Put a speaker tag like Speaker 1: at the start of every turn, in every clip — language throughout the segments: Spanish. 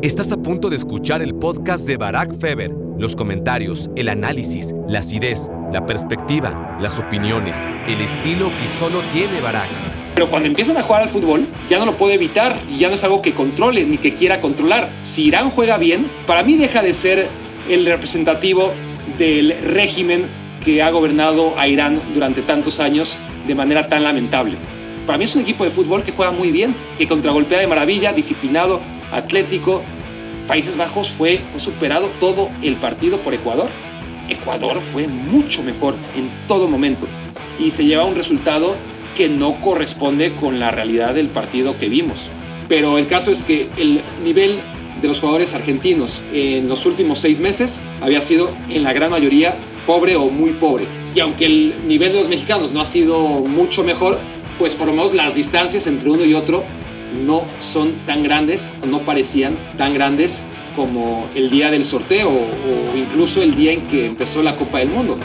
Speaker 1: Estás a punto de escuchar el podcast de Barack Feber. Los comentarios, el análisis, la acidez, la perspectiva, las opiniones, el estilo que solo tiene Barack.
Speaker 2: Pero cuando empiezan a jugar al fútbol, ya no lo puede evitar y ya no es algo que controle ni que quiera controlar. Si Irán juega bien, para mí deja de ser el representativo del régimen que ha gobernado a Irán durante tantos años de manera tan lamentable. Para mí es un equipo de fútbol que juega muy bien, que contragolpea de maravilla, disciplinado, atlético. Países Bajos fue, superado todo el partido por Ecuador. Ecuador fue mucho mejor en todo momento y se lleva un resultado que no corresponde con la realidad del partido que vimos. Pero el caso es que el nivel de los jugadores argentinos en los últimos seis meses había sido en la gran mayoría pobre o muy pobre. Y aunque el nivel de los mexicanos no ha sido mucho mejor, pues por lo menos las distancias entre uno y otro no son tan grandes no parecían tan grandes como el día del sorteo o incluso el día en que empezó la Copa del Mundo.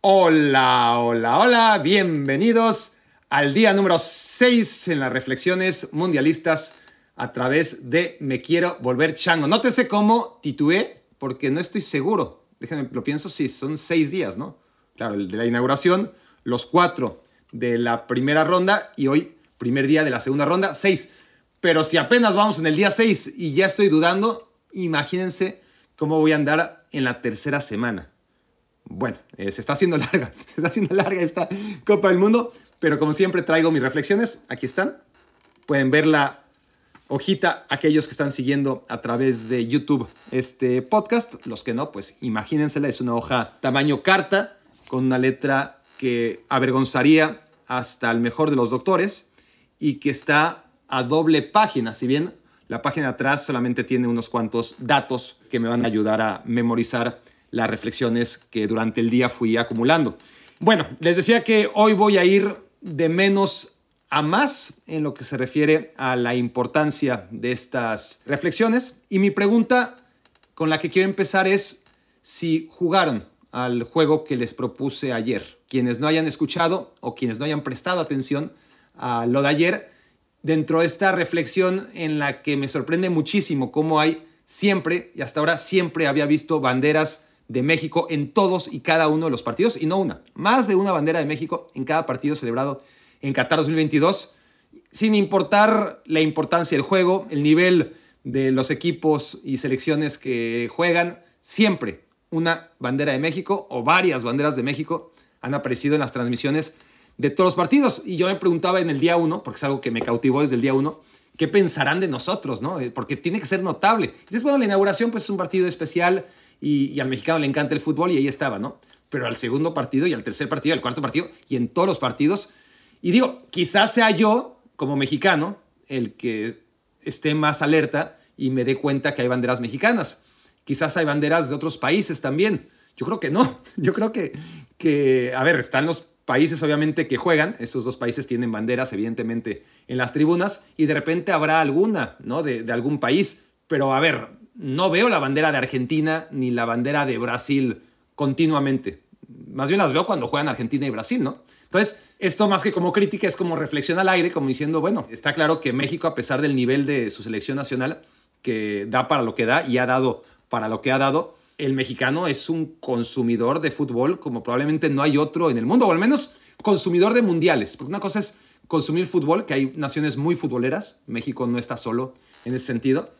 Speaker 3: Hola, hola, hola, bienvenidos al día número 6 en las reflexiones mundialistas a través de Me Quiero Volver Chango. Nótese cómo titué, porque no estoy seguro. Déjenme, lo pienso, sí, son seis días, ¿no? Claro, el de la inauguración, los cuatro de la primera ronda y hoy, primer día de la segunda ronda, seis. Pero si apenas vamos en el día seis y ya estoy dudando, imagínense cómo voy a andar en la tercera semana. Bueno, eh, se está haciendo larga, se está haciendo larga esta Copa del Mundo, pero como siempre traigo mis reflexiones, aquí están. Pueden ver la hojita aquellos que están siguiendo a través de YouTube este podcast, los que no, pues imagínensela, es una hoja tamaño carta con una letra que avergonzaría hasta el mejor de los doctores y que está a doble página, si bien la página atrás solamente tiene unos cuantos datos que me van a ayudar a memorizar las reflexiones que durante el día fui acumulando. Bueno, les decía que hoy voy a ir de menos a más en lo que se refiere a la importancia de estas reflexiones. Y mi pregunta con la que quiero empezar es si jugaron al juego que les propuse ayer quienes no hayan escuchado o quienes no hayan prestado atención a lo de ayer, dentro de esta reflexión en la que me sorprende muchísimo cómo hay siempre, y hasta ahora siempre había visto banderas de México en todos y cada uno de los partidos, y no una, más de una bandera de México en cada partido celebrado en Qatar 2022, sin importar la importancia del juego, el nivel de los equipos y selecciones que juegan, siempre una bandera de México o varias banderas de México han aparecido en las transmisiones de todos los partidos. Y yo me preguntaba en el día uno, porque es algo que me cautivó desde el día uno, ¿qué pensarán de nosotros? ¿no? Eh, porque tiene que ser notable. Entonces, bueno, la inauguración pues es un partido especial y, al mexicano le encanta el fútbol y ahí estaba, ¿no? Pero al segundo partido y al tercer partido, al cuarto partido y en todos los partidos. Y digo, quizás sea yo, como mexicano, el que esté más alerta y me dé cuenta que hay banderas mexicanas. Quizás hay banderas de otros países también. Yo creo que no. Yo creo que, que, a ver, están los países obviamente que juegan, esos dos países tienen banderas evidentemente en las tribunas y de repente habrá alguna, ¿no? De, de algún país, pero a ver, no veo la bandera de Argentina ni la bandera de Brasil continuamente. Más bien las veo cuando juegan Argentina y Brasil, ¿no? Entonces, esto más que como crítica es como reflexión al aire, como diciendo, bueno, está claro que México, a pesar del nivel de su selección nacional, que da para lo que da y ha dado para lo que ha dado, el mexicano es un consumidor de fútbol como probablemente no hay otro en el mundo, o al menos consumidor de mundiales. Porque una cosa es consumir fútbol, que hay naciones muy futboleras, México no está solo en ese sentido,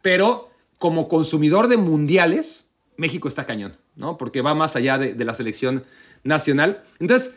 Speaker 3: pero como consumidor de mundiales, México está cañón, ¿no? Porque va más allá de, la selección nacional. Entonces,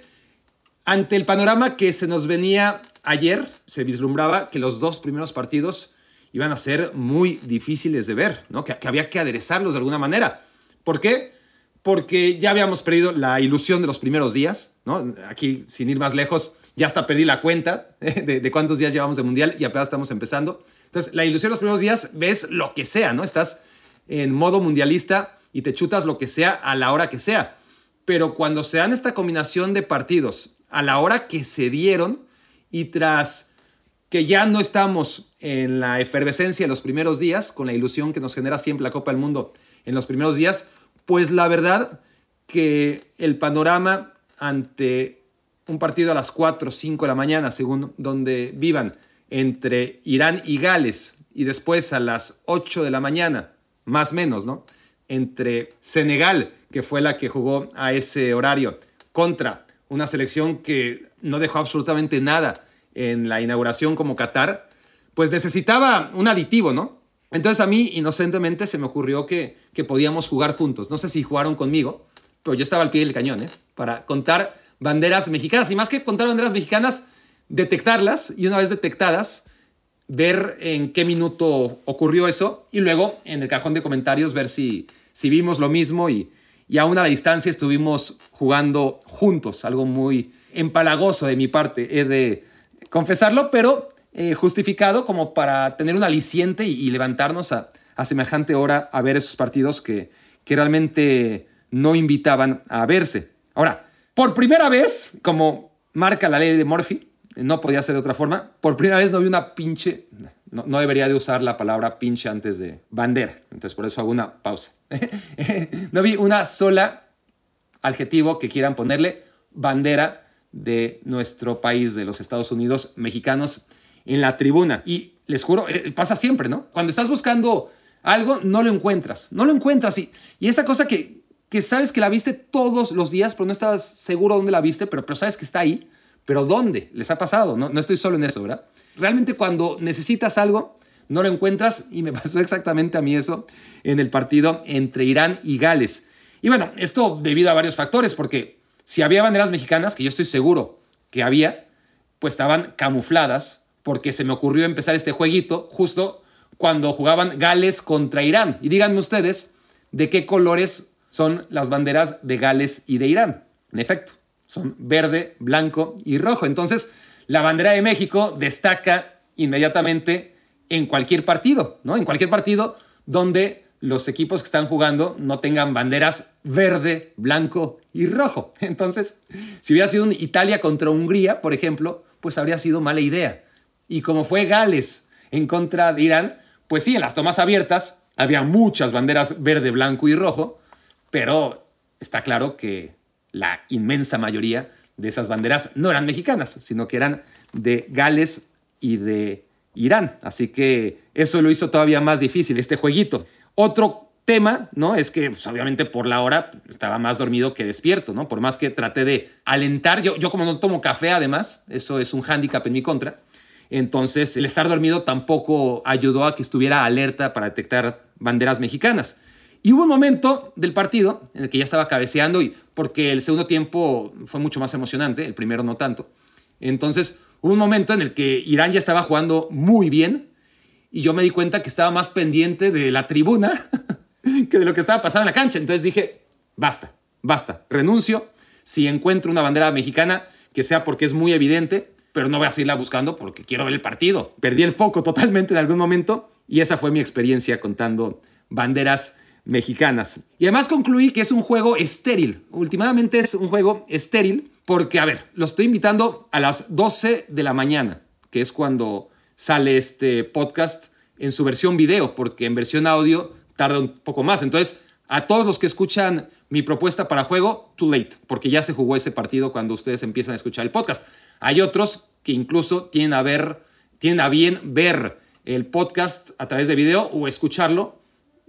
Speaker 3: ante el panorama que se nos venía ayer, se vislumbraba que los dos primeros partidos iban a ser muy difíciles de ver, ¿no? Que, había que aderezarlos de alguna manera. ¿Por qué? Porque ya habíamos perdido la ilusión de los primeros días, ¿no? Aquí, sin ir más lejos, ya hasta perdí la cuenta de, de cuántos días llevamos de mundial y apenas estamos empezando. Entonces, la ilusión de los primeros días ves lo que sea, ¿no? Estás en modo mundialista y te chutas lo que sea a la hora que sea. Pero cuando se dan esta combinación de partidos a la hora que se dieron y tras que ya no estamos en la efervescencia de los primeros días, con la ilusión que nos genera siempre la Copa del Mundo en los primeros días, pues la verdad que el panorama ante un partido a las 4 o 5 de la mañana, según donde vivan, entre Irán y Gales, y después a las 8 de la mañana, más menos, ¿no? Entre Senegal, que fue la que jugó a ese horario, contra una selección que no dejó absolutamente nada en la inauguración como Qatar, pues necesitaba un aditivo, ¿no? Entonces a mí inocentemente se me ocurrió que, que podíamos jugar juntos. No sé si jugaron conmigo, pero yo estaba al pie del cañón, ¿eh? Para contar banderas mexicanas. Y más que contar banderas mexicanas, detectarlas y una vez detectadas, ver en qué minuto ocurrió eso y luego en el cajón de comentarios ver si, si vimos lo mismo y, y aún a la distancia estuvimos jugando juntos, algo muy empalagoso de mi parte, he de confesarlo, pero eh, justificado como para tener un aliciente y, levantarnos a, semejante hora a ver esos partidos que, realmente no invitaban a verse. Ahora, por primera vez, como marca la ley de Murphy, no podía ser de otra forma, por primera vez no vi una pinche, no, no debería de usar la palabra pinche antes de bandera, entonces por eso hago una pausa. no vi una sola adjetivo que quieran ponerle bandera de nuestro país, de los Estados Unidos mexicanos, en la tribuna. Y les juro, eh, pasa siempre, ¿no? Cuando estás buscando algo, no lo encuentras, no lo encuentras. Y, y esa cosa que, que sabes que la viste todos los días, pero no estás seguro dónde la viste, pero, pero sabes que está ahí. Pero ¿dónde? Les ha pasado, no, no estoy solo en eso, ¿verdad? Realmente cuando necesitas algo, no lo encuentras y me pasó exactamente a mí eso en el partido entre Irán y Gales. Y bueno, esto debido a varios factores, porque si había banderas mexicanas, que yo estoy seguro que había, pues estaban camufladas, porque se me ocurrió empezar este jueguito justo cuando jugaban Gales contra Irán. Y díganme ustedes de qué colores son las banderas de Gales y de Irán. En efecto, son verde, blanco y rojo. Entonces, la bandera de México destaca inmediatamente en cualquier partido, ¿no? En cualquier partido donde los equipos que están jugando no tengan banderas verde, blanco y rojo. Entonces, si hubiera sido un Italia contra Hungría, por ejemplo, pues habría sido mala idea. Y como fue Gales en contra de Irán, pues sí, en las tomas abiertas había muchas banderas verde, blanco y rojo, pero está claro que la inmensa mayoría de esas banderas no eran mexicanas, sino que eran de Gales y de Irán. Así que eso lo hizo todavía más difícil, este jueguito. Otro tema, ¿no? Es que pues, obviamente por la hora estaba más dormido que despierto, ¿no? Por más que traté de alentar, yo, yo como no tomo café además, eso es un hándicap en mi contra, entonces el estar dormido tampoco ayudó a que estuviera alerta para detectar banderas mexicanas. Y hubo un momento del partido en el que ya estaba cabeceando y porque el segundo tiempo fue mucho más emocionante, el primero no tanto. Entonces hubo un momento en el que Irán ya estaba jugando muy bien y yo me di cuenta que estaba más pendiente de la tribuna que de lo que estaba pasando en la cancha. Entonces dije, basta, basta, renuncio. Si encuentro una bandera mexicana, que sea porque es muy evidente, pero no voy a seguirla buscando porque quiero ver el partido. Perdí el foco totalmente en algún momento y esa fue mi experiencia contando banderas mexicanas. Y además concluí que es un juego estéril. Últimamente es un juego estéril porque, a ver, lo estoy invitando a las 12 de la mañana, que es cuando sale este podcast en su versión video, porque en versión audio tarda un poco más. Entonces, a todos los que escuchan mi propuesta para juego, too late, porque ya se jugó ese partido cuando ustedes empiezan a escuchar el podcast. Hay otros que incluso tienen a ver, tienen a bien ver el podcast a través de video o escucharlo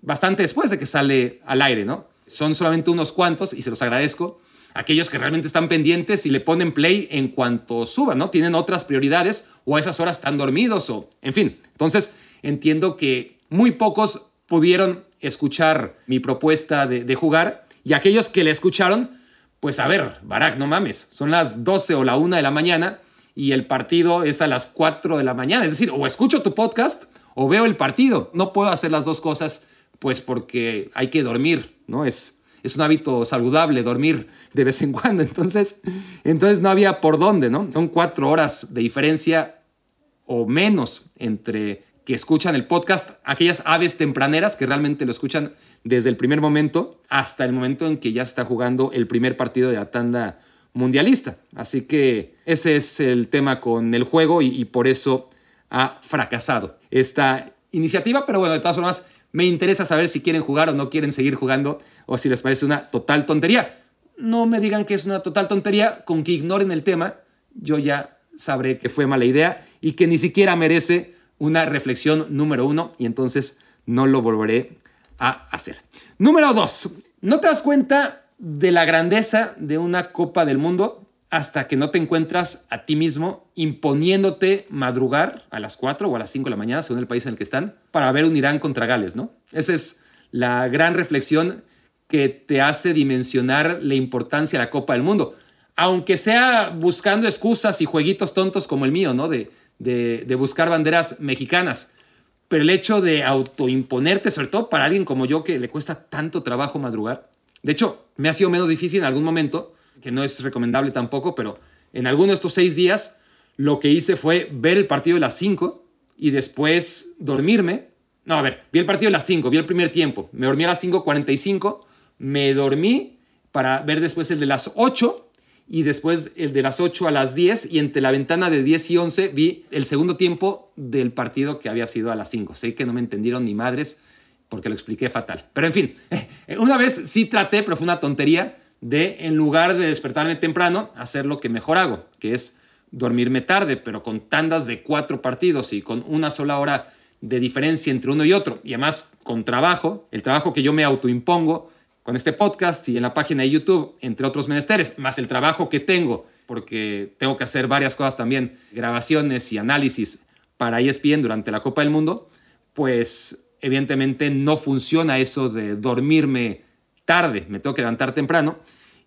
Speaker 3: bastante después de que sale al aire, ¿no? Son solamente unos cuantos y se los agradezco. Aquellos que realmente están pendientes y le ponen play en cuanto suban, ¿no? Tienen otras prioridades o a esas horas están dormidos o, en fin. Entonces, entiendo que muy pocos pudieron escuchar mi propuesta de, jugar y aquellos que le escucharon, pues a ver, Barack, no mames, son las 12 o la 1 de la mañana y el partido es a las 4 de la mañana. Es decir, o escucho tu podcast o veo el partido. No puedo hacer las dos cosas pues porque hay que dormir, ¿no? Es, es un hábito saludable dormir de vez en cuando. Entonces, entonces no había por dónde, ¿no? Son cuatro horas de diferencia o menos entre que escuchan el podcast, aquellas aves tempraneras que realmente lo escuchan desde el primer momento hasta el momento en que ya está jugando el primer partido de la tanda mundialista. Así que ese es el tema con el juego y, y por eso ha fracasado esta iniciativa, pero bueno, de todas formas, me interesa saber si quieren jugar o no quieren seguir jugando o si les parece una total tontería. no me digan que es una total tontería, con que ignoren el tema, yo ya sabré que fue mala idea y que ni siquiera merece una reflexión número uno y entonces no lo volveré a hacer. Número dos, ¿no te das cuenta de la grandeza de una Copa del Mundo hasta que no te encuentras a ti mismo imponiéndote madrugar a las 4 o a las 5 de la mañana, según el país en el que están, para ver un Irán contra Gales, ¿no? Esa es la gran reflexión que te hace dimensionar la importancia de la Copa del Mundo. Aunque sea buscando excusas y jueguitos tontos como el mío, ¿no? De, de, buscar banderas mexicanas. Pero el hecho de autoimponerte, sobre todo para alguien como yo que le cuesta tanto trabajo madrugar. De hecho, me ha sido menos difícil en algún momento, que no es recomendable tampoco, pero en alguno de estos seis días lo que hice fue ver el partido de las 5 y después dormirme. No, a ver, vi el partido de las 5, vi el primer tiempo, me dormí a las 5.45, me dormí para ver después el de las 8 y después el de las 8 a las 10 y entre la ventana de 10 y 11 vi el segundo tiempo del partido que había sido a las 5. Sé que no me entendieron ni madres porque lo expliqué fatal. Pero en fin, una vez sí traté, pero fue una tontería, de en lugar de despertarme temprano, hacer lo que mejor hago, que es dormirme tarde, pero con tandas de cuatro partidos y con una sola hora de diferencia entre uno y otro, y además con trabajo, el trabajo que yo me autoimpongo, con este podcast y en la página de YouTube, entre otros menesteres, más el trabajo que tengo, porque tengo que hacer varias cosas también, grabaciones y análisis para ESPN durante la Copa del Mundo, pues evidentemente no funciona eso de dormirme tarde, me tengo que levantar temprano.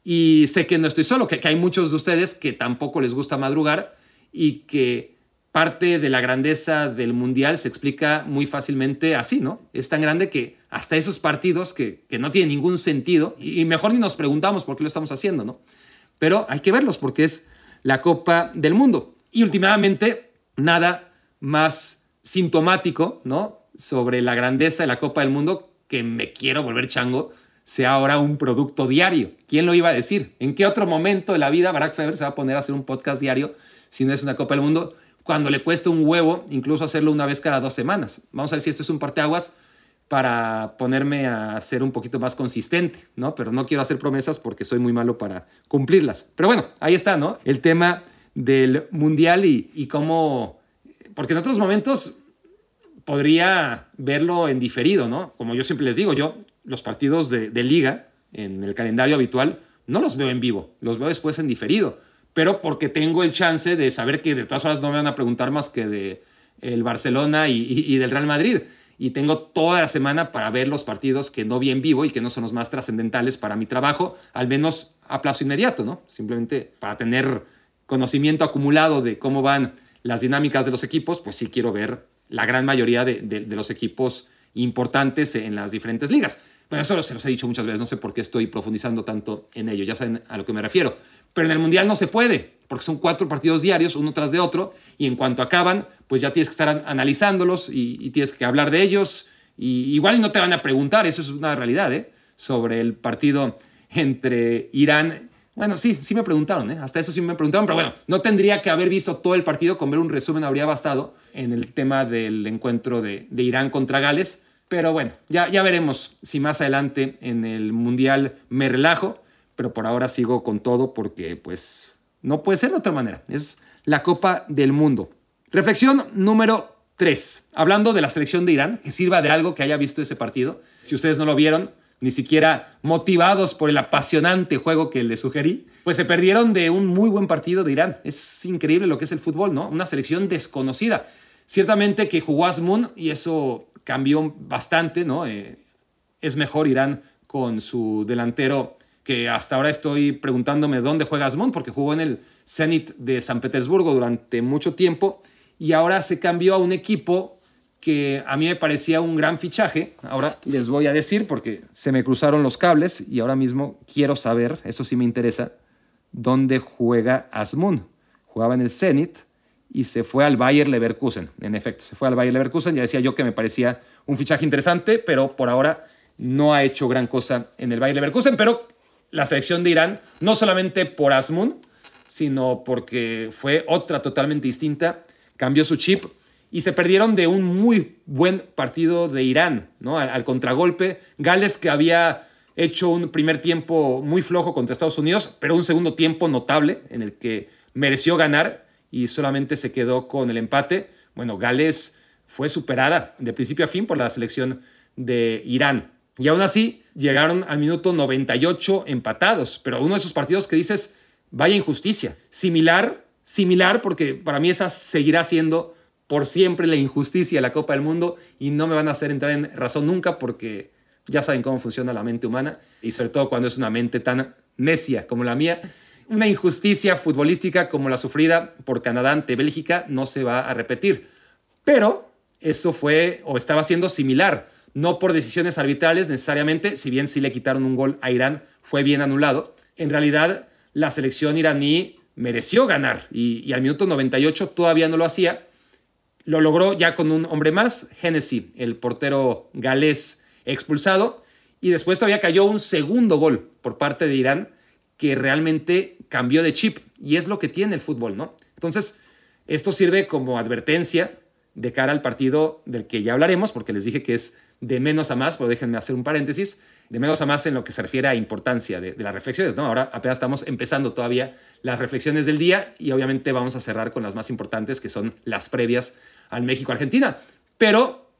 Speaker 3: Y sé que no estoy solo, que, que hay muchos de ustedes que tampoco les gusta madrugar y que parte de la grandeza del Mundial se explica muy fácilmente así, ¿no? Es tan grande que hasta esos partidos que, no tienen ningún sentido, y mejor ni nos preguntamos por qué lo estamos haciendo, ¿no? Pero hay que verlos porque es la Copa del Mundo. Y últimamente, nada más sintomático, ¿no? Sobre la grandeza de la Copa del Mundo que me quiero volver chango sea ahora un producto diario. ¿Quién lo iba a decir? ¿En qué otro momento de la vida Barack Feber se va a poner a hacer un podcast diario si no es una Copa del Mundo? cuando le cuesta un huevo incluso hacerlo una vez cada dos semanas. Vamos a ver si esto es un parteaguas para ponerme a ser un poquito más consistente, ¿no? Pero no quiero hacer promesas porque soy muy malo para cumplirlas. Pero bueno, ahí está, ¿no? El tema del mundial y, y cómo, porque en otros momentos podría verlo en diferido, ¿no? Como yo siempre les digo, yo los partidos de, liga en el calendario habitual no los veo en vivo, los veo después en diferido pero porque tengo el chance de saber que de todas formas no me van a preguntar más que de el Barcelona y, del Real Madrid. Y tengo toda la semana para ver los partidos que no vi en vivo y que no son los más trascendentales para mi trabajo, al menos a plazo inmediato, ¿no? Simplemente para tener conocimiento acumulado de cómo van las dinámicas de los equipos, pues sí quiero ver la gran mayoría de, de los equipos importantes en las diferentes ligas. Bueno, eso se los he dicho muchas veces, no sé por qué estoy profundizando tanto en ello, ya saben a lo que me refiero. Pero en el Mundial no se puede, porque son cuatro partidos diarios, uno tras de otro, y en cuanto acaban, pues ya tienes que estar analizándolos y, tienes que hablar de ellos. Y igual no te van a preguntar, eso es una realidad, ¿eh? sobre el partido entre Irán. Bueno, sí, sí me preguntaron, ¿eh? hasta eso sí me preguntaron, pero bueno, no tendría que haber visto todo el partido, con ver un resumen habría bastado en el tema del encuentro de, de Irán contra Gales. Pero bueno, ya, ya veremos si más adelante en el Mundial me relajo pero por ahora sigo con todo porque pues no puede ser de otra manera. Es la Copa del Mundo. Reflexión número 3. Hablando de la selección de Irán, que sirva de algo que haya visto ese partido. Si ustedes no lo vieron, ni siquiera motivados por el apasionante juego que les sugerí, pues se perdieron de un muy buen partido de Irán. Es increíble lo que es el fútbol, ¿no? Una selección desconocida. Ciertamente que jugó Asmun y eso cambió bastante, ¿no? Eh, es mejor Irán con su delantero que hasta ahora estoy preguntándome dónde juega Asmund, porque jugó en el Zenit de San Petersburgo durante mucho tiempo y ahora se cambió a un equipo que a mí me parecía un gran fichaje. Ahora les voy a decir porque se me cruzaron los cables y ahora mismo quiero saber, eso sí me interesa, dónde juega Asmund. Jugaba en el Zenit y se fue al Bayer Leverkusen. En efecto, se fue al Bayer Leverkusen. Ya decía yo que me parecía un fichaje interesante, pero por ahora no ha hecho gran cosa en el Bayer Leverkusen, pero la selección de Irán, no solamente por Asmun, sino porque fue otra totalmente distinta, cambió su chip y se perdieron de un muy buen partido de Irán, ¿no? Al, contragolpe, Gales que había hecho un primer tiempo muy flojo contra Estados Unidos, pero un segundo tiempo notable en el que mereció ganar y solamente se quedó con el empate. Bueno, Gales fue superada de principio a fin por la selección de Irán. Y aún así llegaron al minuto 98 empatados, pero uno de esos partidos que dices, vaya injusticia. Similar, similar, porque para mí esa seguirá siendo por siempre la injusticia de la Copa del Mundo y no me van a hacer entrar en razón nunca porque ya saben cómo funciona la mente humana y sobre todo cuando es una mente tan necia como la mía. Una injusticia futbolística como la sufrida por Canadá ante Bélgica no se va a repetir. Pero eso fue o estaba siendo similar, no por decisiones arbitrales necesariamente, si bien sí le quitaron un gol a Irán, fue bien anulado. En realidad, la selección iraní mereció ganar y, al minuto 98 todavía no lo hacía. Lo logró ya con un hombre más, Hennessy, el portero galés expulsado, y después todavía cayó un segundo gol por parte de Irán que realmente cambió de chip y es lo que tiene el fútbol, ¿no? Entonces, esto sirve como advertencia de cara al partido del que ya hablaremos, porque les dije que es de menos a más, pero déjenme hacer un paréntesis, de menos a más en lo que se refiere a importancia de, las reflexiones, ¿no? Ahora apenas estamos empezando todavía las reflexiones del día y obviamente vamos a cerrar con las más importantes, que son las previas al México-Argentina. Pero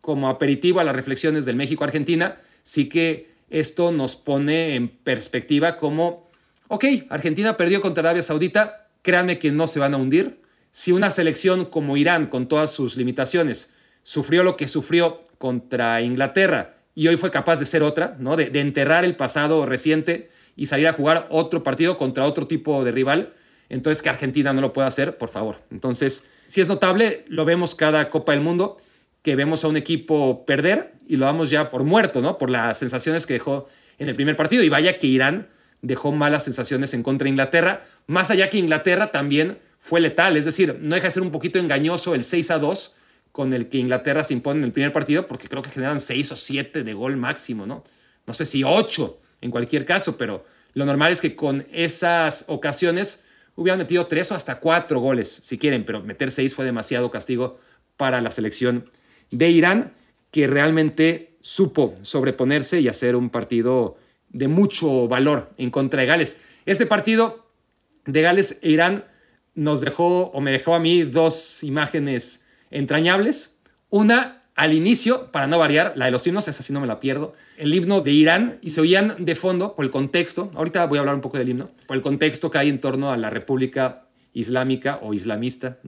Speaker 3: como aperitivo a las reflexiones del México-Argentina, sí que esto nos pone en perspectiva como, ok, Argentina perdió contra Arabia Saudita, créanme que no se van a hundir. Si una selección como Irán, con todas sus limitaciones, sufrió lo que sufrió contra Inglaterra y hoy fue capaz de ser otra, ¿no? de, enterrar el pasado reciente y salir a jugar otro partido contra otro tipo de rival, entonces que Argentina no lo pueda hacer, por favor. Entonces, si es notable, lo vemos cada Copa del Mundo, que vemos a un equipo perder y lo damos ya por muerto, ¿no? Por las sensaciones que dejó en el primer partido. Y vaya que Irán dejó malas sensaciones en contra de Inglaterra, más allá que Inglaterra también fue letal, es decir, no deja de ser un poquito engañoso el 6 a 2 con el que Inglaterra se impone en el primer partido, porque creo que generan 6 o 7 de gol máximo, ¿no? No sé si 8 en cualquier caso, pero lo normal es que con esas ocasiones hubieran metido 3 o hasta 4 goles, si quieren, pero meter 6 fue demasiado castigo para la selección de Irán, que realmente supo sobreponerse y hacer un partido de mucho valor en contra de Gales. Este partido de Gales e Irán nos dejó, o me dejó a mí, dos imágenes entrañables. Una al inicio, para no variar, la de los himnos, esa sí no me la pierdo, el himno de Irán, y se oían de fondo por el contexto, ahorita voy a hablar un poco del himno, por el contexto que hay en torno a la República Islámica o Islamista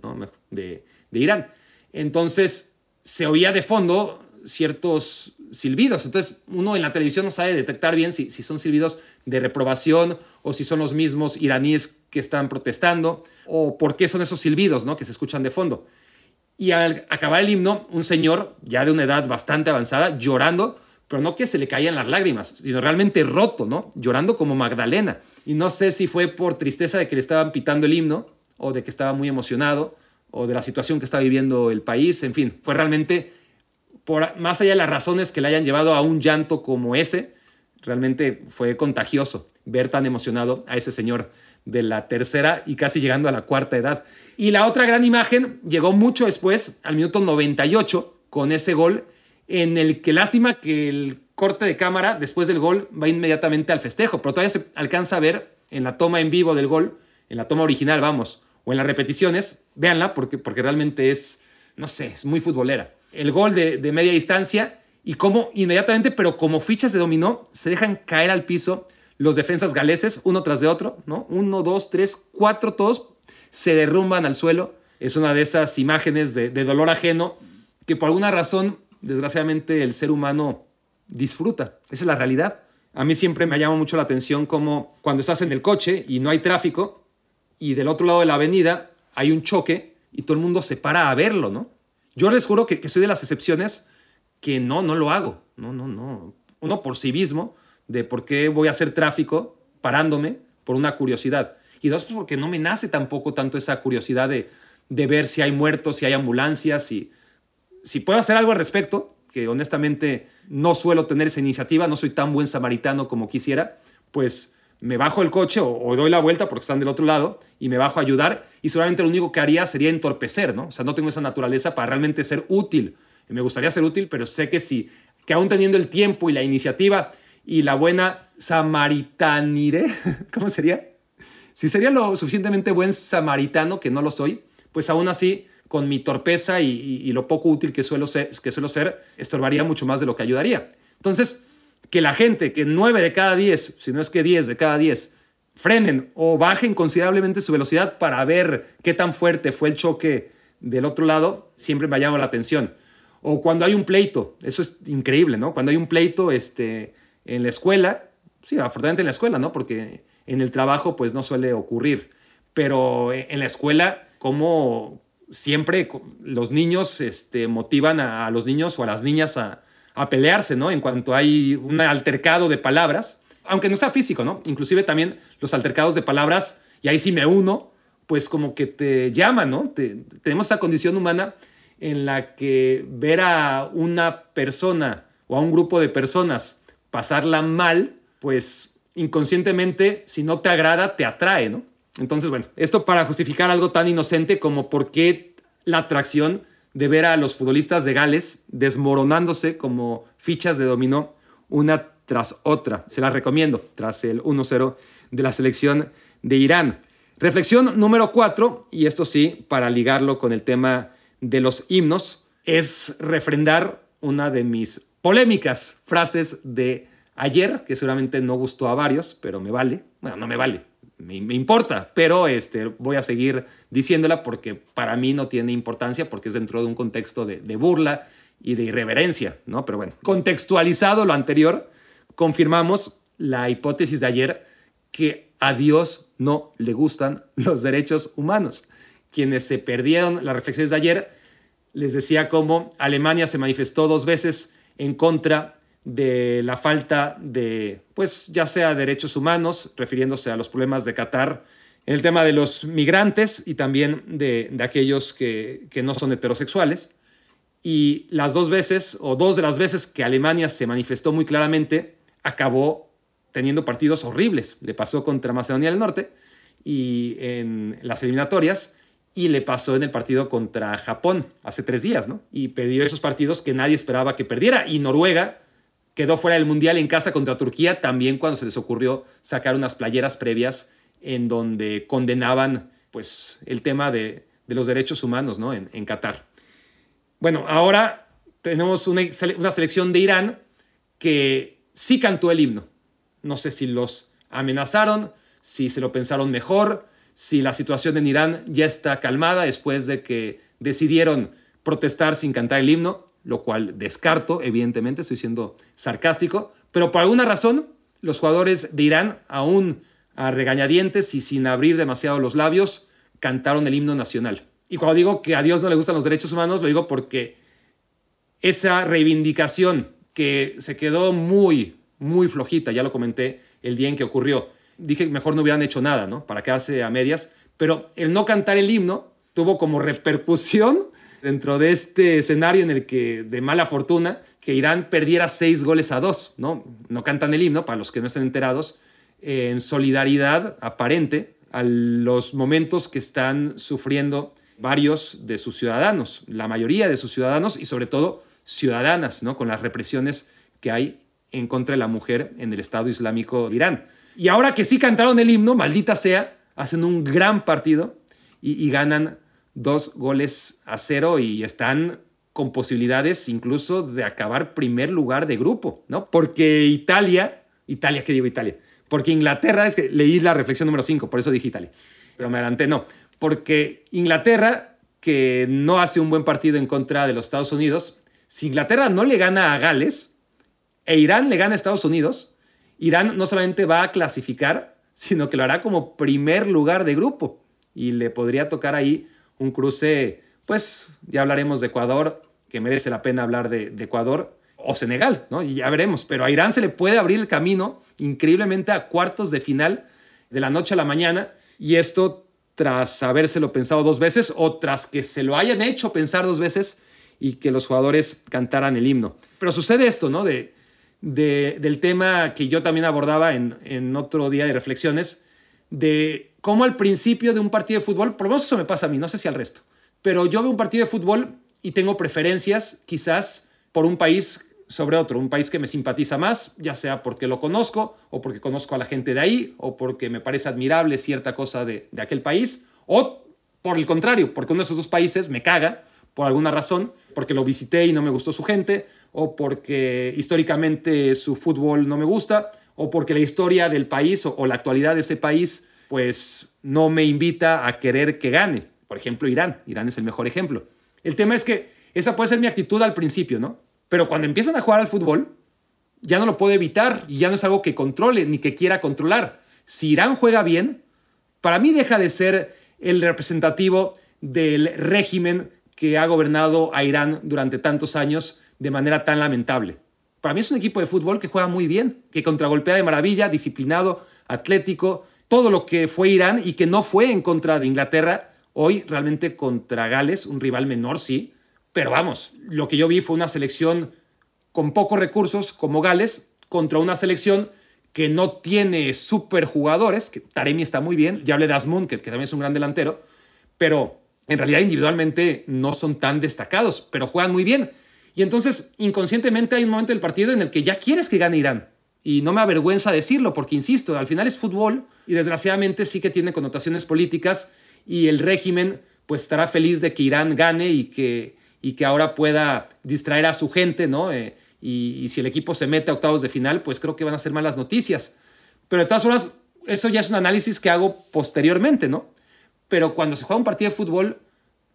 Speaker 3: de, de Irán. Entonces, se oía de fondo ciertos silbidos. Entonces, uno en la televisión no sabe detectar bien si, si, son silbidos de reprobación o si son los mismos iraníes que están protestando o por qué son esos silbidos ¿no? que se escuchan de fondo. Y al acabar el himno, un señor ya de una edad bastante avanzada llorando, pero no que se le caían las lágrimas, sino realmente roto, ¿no? Llorando como Magdalena. Y no sé si fue por tristeza de que le estaban pitando el himno o de que estaba muy emocionado o de la situación que está viviendo el país, en fin, fue realmente, por, más allá de las razones que le hayan llevado a un llanto como ese, realmente fue contagioso ver tan emocionado a ese señor de la tercera y casi llegando a la cuarta edad. Y la otra gran imagen llegó mucho después, al minuto 98, con ese gol, en el que lástima que el corte de cámara después del gol va inmediatamente al festejo, pero todavía se alcanza a ver en la toma en vivo del gol, en la toma original, vamos, o en las repeticiones, véanla porque, porque realmente es, no sé, es muy futbolera. El gol de, media distancia y cómo inmediatamente, pero como fichas de dominó, se dejan caer al piso los defensas galeses uno tras de otro, ¿no? Uno, dos, tres, cuatro, todos se derrumban al suelo. Es una de esas imágenes de, de dolor ajeno que por alguna razón, desgraciadamente, el ser humano disfruta. Esa es la realidad. A mí siempre me llama mucho la atención como cuando estás en el coche y no hay tráfico, y del otro lado de la avenida hay un choque y todo el mundo se para a verlo, ¿no? Yo les juro que, que soy de las excepciones que no, no lo hago. No, no, no. Uno por civismo, de por qué voy a hacer tráfico parándome por una curiosidad. Y dos, pues porque no me nace tampoco tanto esa curiosidad de, de ver si hay muertos, si hay ambulancias, si, si puedo hacer algo al respecto, que honestamente no suelo tener esa iniciativa, no soy tan buen samaritano como quisiera, pues me bajo el coche o, o, doy la vuelta porque están del otro lado y me bajo a ayudar y seguramente lo único que haría sería entorpecer, ¿no? O sea, no tengo esa naturaleza para realmente ser útil. Me gustaría ser útil, pero sé que si, que aún teniendo el tiempo y la iniciativa y la buena samaritanire, ¿cómo sería? Si sería lo suficientemente buen samaritano, que no lo soy, pues aún así, con mi torpeza y, lo poco útil que suelo, ser, que suelo ser, estorbaría mucho más de lo que ayudaría. Entonces, que la gente, que 9 de cada 10, si no es que 10 de cada 10, frenen o bajen considerablemente su velocidad para ver qué tan fuerte fue el choque del otro lado, siempre me llama la atención. O cuando hay un pleito, eso es increíble, ¿no? Cuando hay un pleito este, en la escuela, sí, afortunadamente en la escuela, ¿no? Porque en el trabajo pues no suele ocurrir, pero en la escuela, como siempre los niños este, motivan a, los niños o a las niñas a, a pelearse, ¿no? En cuanto hay un altercado de palabras, aunque no sea físico, ¿no? Inclusive también los altercados de palabras, y ahí sí me uno, pues como que te llaman, ¿no? tenemos esa condición humana en la que ver a una persona o a un grupo de personas pasarla mal, pues inconscientemente, si no te agrada, te atrae, ¿no? Entonces, bueno, esto para justificar algo tan inocente como por qué la atracción de ver a los futbolistas de Gales desmoronándose como fichas de dominó una tras otra. Se las recomiendo tras el 1-0 de la selección de Irán. Reflexión número cuatro, y esto sí, para ligarlo con el tema de los himnos, es refrendar una de mis polémicas frases de ayer, que seguramente no gustó a varios, pero me vale. Bueno, no me vale, me, importa, pero este, voy a seguir diciéndola porque para mí no tiene importancia, porque es dentro de un contexto de, de burla y de irreverencia, ¿no? Pero bueno, contextualizado lo anterior, confirmamos la hipótesis de ayer que a Dios no le gustan los derechos humanos. Quienes se perdieron las reflexiones de ayer, les decía cómo Alemania se manifestó dos veces en contra de la falta de, pues ya sea derechos humanos, refiriéndose a los problemas de Qatar, en el tema de los migrantes y también de, aquellos que, que no son heterosexuales. Y las dos veces, o dos de las veces que Alemania se manifestó muy claramente, acabó teniendo partidos horribles. Le pasó contra Macedonia del Norte y en las eliminatorias y le pasó en el partido contra Japón hace tres días, ¿no? Y perdió esos partidos que nadie esperaba que perdiera. Y Noruega quedó fuera del Mundial en casa contra Turquía también cuando se les ocurrió sacar unas playeras previas en donde condenaban pues el tema de, los derechos humanos, ¿no? En, en Qatar. Bueno, ahora tenemos una, una selección de Irán que sí cantó el himno no sé si los amenazaron, si se lo pensaron mejor, si la situación en Irán ya está calmada después de que decidieron protestar sin cantar el himno, lo cual descarto, evidentemente, estoy siendo sarcástico, pero por alguna razón los jugadores de Irán, aún a regañadientes y sin abrir demasiado los labios, cantaron el himno nacional. Y cuando digo que a Dios no le gustan los derechos humanos, lo digo porque esa reivindicación que se quedó muy, muy flojita, ya lo comenté el día en que ocurrió. Dije que mejor no hubieran hecho nada, ¿no? Para quedarse a medias, pero el no cantar el himno tuvo como repercusión dentro de este escenario en el que, de mala fortuna, que Irán perdiera seis goles a dos, ¿no? No cantan el himno, para los que no estén enterados, en solidaridad aparente a los momentos que están sufriendo varios de sus ciudadanos, la mayoría de sus ciudadanos y sobre todo ciudadanas, ¿no? Con las represiones que hay en contra de la mujer en el Estado Islámico de Irán. Y ahora que sí cantaron el himno, maldita sea, hacen un gran partido y, ganan dos goles a cero y están con posibilidades incluso de acabar primer lugar de grupo, ¿no? Porque Italia, Italia, ¿qué digo Italia? Porque Inglaterra, es que leí la reflexión número 5, por eso dije Italia, pero me adelanté, no, porque Inglaterra, que no hace un buen partido en contra de los Estados Unidos, si Inglaterra no le gana a Gales, e Irán le gana a Estados Unidos, Irán no solamente va a clasificar, sino que lo hará como primer lugar de grupo. Y le podría tocar ahí un cruce, pues ya hablaremos de Ecuador, que merece la pena hablar de, Ecuador, o Senegal, ¿no? Y ya veremos. Pero a Irán se le puede abrir el camino increíblemente a cuartos de final de la noche a la mañana. Y esto tras habérselo pensado dos veces o tras que se lo hayan hecho pensar dos veces y que los jugadores cantaran el himno. Pero sucede esto, ¿no? De, del tema que yo también abordaba en, otro día de reflexiones, de cómo al principio de un partido de fútbol, por lo menos eso me pasa a mí, no sé si al resto, pero yo veo un partido de fútbol y tengo preferencias quizás por un país sobre otro, un país que me simpatiza más, ya sea porque lo conozco o porque conozco a la gente de ahí o porque me parece admirable cierta cosa de, de aquel país o por el contrario, porque uno de esos dos países me caga por alguna razón, porque lo visité y no me gustó su gente o porque históricamente su fútbol no me gusta o porque la historia del país o la actualidad de ese país pues no me invita a querer que gane. Por ejemplo, Irán. Irán es el mejor ejemplo. El tema es que esa puede ser mi actitud al principio, ¿no? Pero cuando empiezan a jugar al fútbol, ya no lo puedo evitar y ya no es algo que controle ni que quiera controlar. Si Irán juega bien, para mí deja de ser el representativo del régimen que ha gobernado a Irán durante tantos años de manera tan lamentable. Para mí es un equipo de fútbol que juega muy bien, que contragolpea de maravilla, disciplinado, atlético, todo lo que fue Irán y que no fue en contra de Inglaterra, hoy realmente contra Gales, un rival menor, sí, pero vamos, lo que yo vi fue una selección con pocos recursos como Gales contra una selección que no tiene super jugadores, que Taremi está muy bien, ya hablé de Asmund, que también es un gran delantero, pero en realidad individualmente no son tan destacados, pero juegan muy bien. Y entonces inconscientemente hay un momento del partido en el que ya quieres que gane Irán. Y no me avergüenza decirlo, porque insisto, al final es fútbol y desgraciadamente sí que tiene connotaciones políticas y el régimen pues estará feliz de que Irán gane y que, y que ahora pueda distraer a su gente, ¿no? Eh, y, si el equipo se mete a octavos de final, pues creo que van a ser malas noticias. Pero de todas formas, eso ya es un análisis que hago posteriormente, ¿no? Pero cuando se juega un partido de fútbol,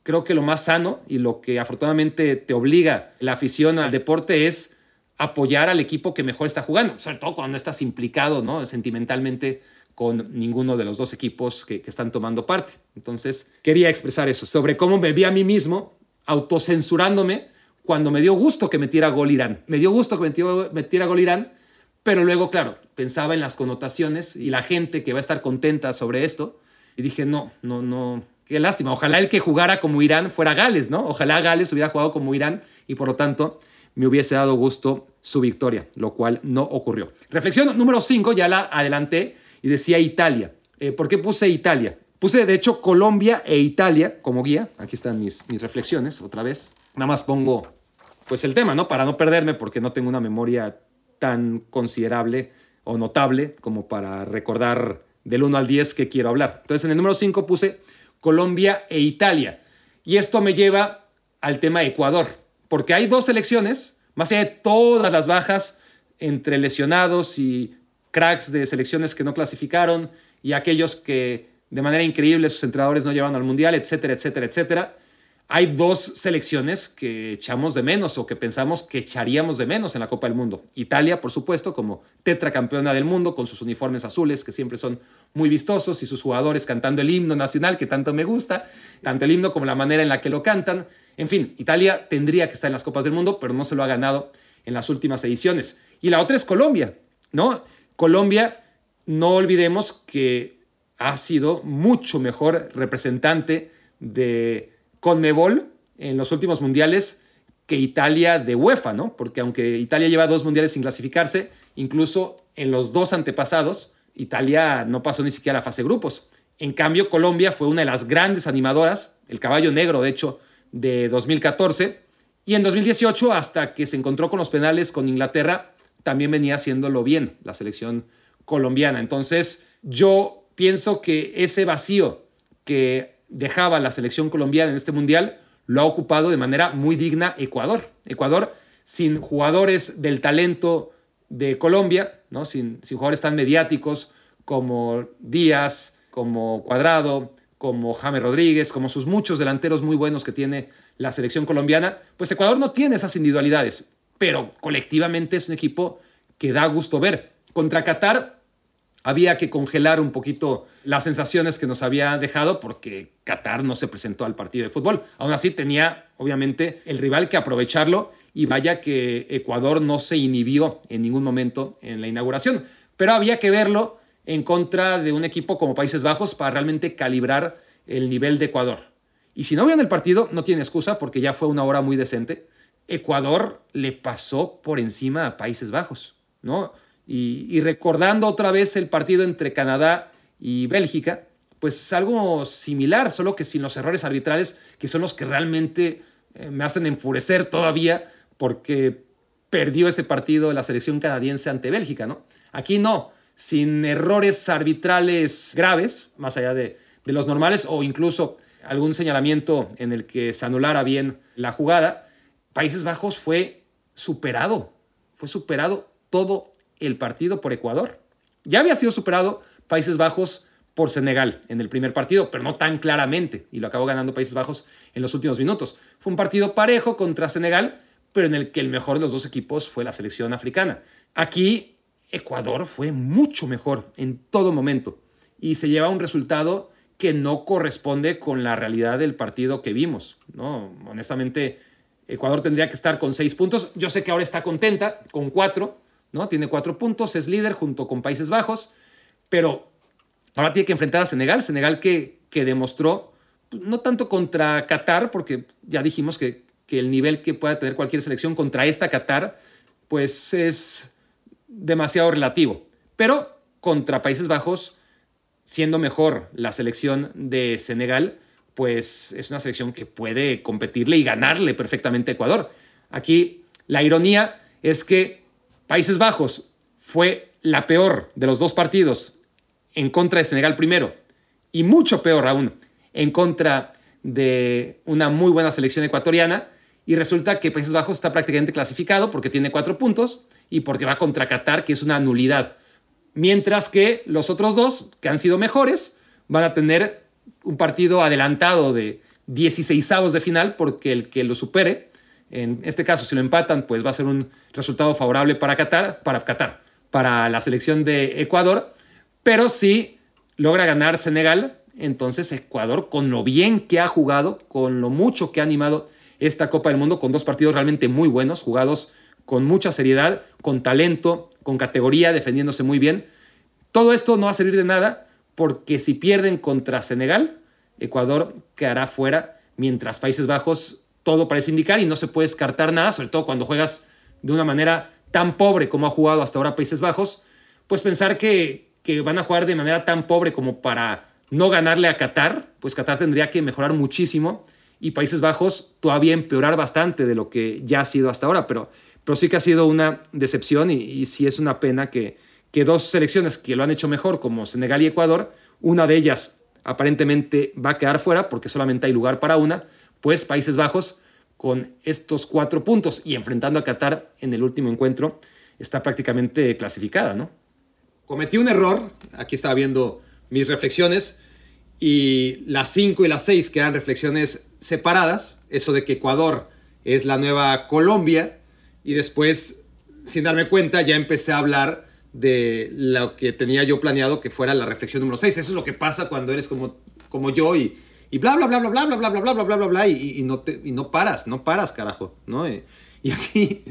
Speaker 3: creo que lo más sano y lo que afortunadamente te obliga la afición al deporte es apoyar al equipo que mejor está jugando, sobre todo cuando no estás implicado ¿no? sentimentalmente con ninguno de los dos equipos que, están tomando parte. Entonces, quería expresar eso, sobre cómo me vi a mí mismo autocensurándome cuando me dio gusto que metiera gol Irán. Me dio gusto que metiera gol Irán, pero luego, claro, pensaba en las connotaciones y la gente que va a estar contenta sobre esto. Y dije, no, no, no, qué lástima. Ojalá el que jugara como Irán fuera Gales, ¿no? Ojalá Gales hubiera jugado como Irán y por lo tanto me hubiese dado gusto su victoria, lo cual no ocurrió. Reflexión número 5, ya la adelanté y decía Italia. Eh, ¿Por qué puse Italia? Puse de hecho Colombia e Italia como guía. Aquí están mis, reflexiones otra vez. Nada más pongo pues el tema, ¿no? Para no perderme porque no tengo una memoria tan considerable o notable como para recordar del 1 al 10 que quiero hablar. Entonces en el número 5 puse Colombia e Italia. Y esto me lleva al tema Ecuador, porque hay dos selecciones, más allá de todas las bajas entre lesionados y cracks de selecciones que no clasificaron y aquellos que de manera increíble sus entrenadores no llevaron al Mundial, etcétera, etcétera, etcétera hay dos selecciones que echamos de menos o que pensamos que echaríamos de menos en la Copa del Mundo. Italia, por supuesto, como tetracampeona del mundo, con sus uniformes azules, que siempre son muy vistosos, y sus jugadores cantando el himno nacional, que tanto me gusta, tanto el himno como la manera en la que lo cantan. En fin, Italia tendría que estar en las Copas del Mundo, pero no se lo ha ganado en las últimas ediciones. Y la otra es Colombia, ¿no? Colombia, no olvidemos que ha sido mucho mejor representante de Conmebol en los últimos mundiales que Italia de UEFA, ¿no? Porque aunque Italia lleva dos mundiales sin clasificarse, incluso en los dos antepasados, Italia no pasó ni siquiera a la fase de grupos. En cambio, Colombia fue una de las grandes animadoras, el caballo negro, de hecho, de 2014. Y en 2018, hasta que se encontró con los penales con Inglaterra, también venía haciéndolo bien la selección colombiana. Entonces, yo pienso que ese vacío que dejaba la selección colombiana en este mundial, lo ha ocupado de manera muy digna Ecuador. Ecuador sin jugadores del talento de Colombia, ¿no? sin, sin jugadores tan mediáticos como Díaz, como Cuadrado, como James Rodríguez, como sus muchos delanteros muy buenos que tiene la selección colombiana, pues Ecuador no tiene esas individualidades, pero colectivamente es un equipo que da gusto ver. Contra Qatar había que congelar un poquito las sensaciones que nos había dejado porque Qatar no se presentó al partido de fútbol. Aún así tenía, obviamente, el rival que aprovecharlo y vaya que Ecuador no se inhibió en ningún momento en la inauguración. Pero había que verlo en contra de un equipo como Países Bajos para realmente calibrar el nivel de Ecuador. Y si no vieron el partido, no tiene excusa porque ya fue una hora muy decente. Ecuador le pasó por encima a Países Bajos, ¿no? Y, recordando otra vez el partido entre Canadá y Bélgica, pues es algo similar, solo que sin los errores arbitrales, que son los que realmente eh, me hacen enfurecer todavía, porque perdió ese partido la selección canadiense ante Bélgica, ¿no? Aquí no, sin errores arbitrales graves, más allá de, los normales, o incluso algún señalamiento en el que se anulara bien la jugada, Países Bajos fue superado, fue superado todo el partido por Ecuador. Ya había sido superado Países Bajos por Senegal en el primer partido, pero no tan claramente, y lo acabó ganando Países Bajos en los últimos minutos. Fue un partido parejo contra Senegal, pero en el que el mejor de los dos equipos fue la selección africana. Aquí Ecuador fue mucho mejor en todo momento y se lleva un resultado que no corresponde con la realidad del partido que vimos. ¿no? Honestamente, Ecuador tendría que estar con seis puntos. Yo sé que ahora está contenta con cuatro, ¿no? Tiene cuatro puntos, es líder junto con Países Bajos, pero Ahora tiene que enfrentar a Senegal, Senegal que, que demostró, pues, no tanto contra Qatar, porque ya dijimos que, que el nivel que pueda tener cualquier selección contra esta Qatar, pues es demasiado relativo. Pero contra Países Bajos, siendo mejor la selección de Senegal, pues es una selección que puede competirle y ganarle perfectamente a Ecuador. Aquí la ironía es que Países Bajos fue la peor de los dos partidos en contra de Senegal primero y mucho peor aún en contra de una muy buena selección ecuatoriana y resulta que Países Bajos está prácticamente clasificado porque tiene cuatro puntos y porque va contra Qatar, que es una nulidad. Mientras que los otros dos, que han sido mejores, van a tener un partido adelantado de 16 avos de final porque el que lo supere, en este caso si lo empatan, pues va a ser un resultado favorable para Qatar, para Qatar, para la selección de Ecuador pero si logra ganar Senegal, entonces Ecuador, con lo bien que ha jugado, con lo mucho que ha animado esta Copa del Mundo, con dos partidos realmente muy buenos, jugados con mucha seriedad, con talento, con categoría, defendiéndose muy bien. Todo esto no va a servir de nada porque si pierden contra Senegal, Ecuador quedará fuera, mientras Países Bajos todo parece indicar y no se puede descartar nada, sobre todo cuando juegas de una manera tan pobre como ha jugado hasta ahora Países Bajos, pues pensar que, que van a jugar de manera tan pobre como para no ganarle a Qatar, pues Qatar tendría que mejorar muchísimo y Países Bajos todavía empeorar bastante de lo que ya ha sido hasta ahora, pero, pero sí que ha sido una decepción y, sí es una pena que, que dos selecciones que lo han hecho mejor, como Senegal y Ecuador, una de ellas aparentemente va a quedar fuera porque solamente hay lugar para una, pues Países Bajos con estos cuatro puntos y enfrentando a Qatar en el último encuentro está prácticamente clasificada, ¿no? cometí un error, aquí estaba viendo mis reflexiones, y las 5 y las 6 que eran reflexiones separadas, eso de que Ecuador es la nueva Colombia, y después, sin darme cuenta, ya empecé a hablar de lo que tenía yo planeado que fuera la reflexión número 6. Eso es lo que pasa cuando eres como, como yo y, y bla, bla, bla, bla, bla, bla, bla, bla, bla, bla, bla, bla, y, y, no, te, y no paras, no paras, carajo, ¿no? Y, y aquí,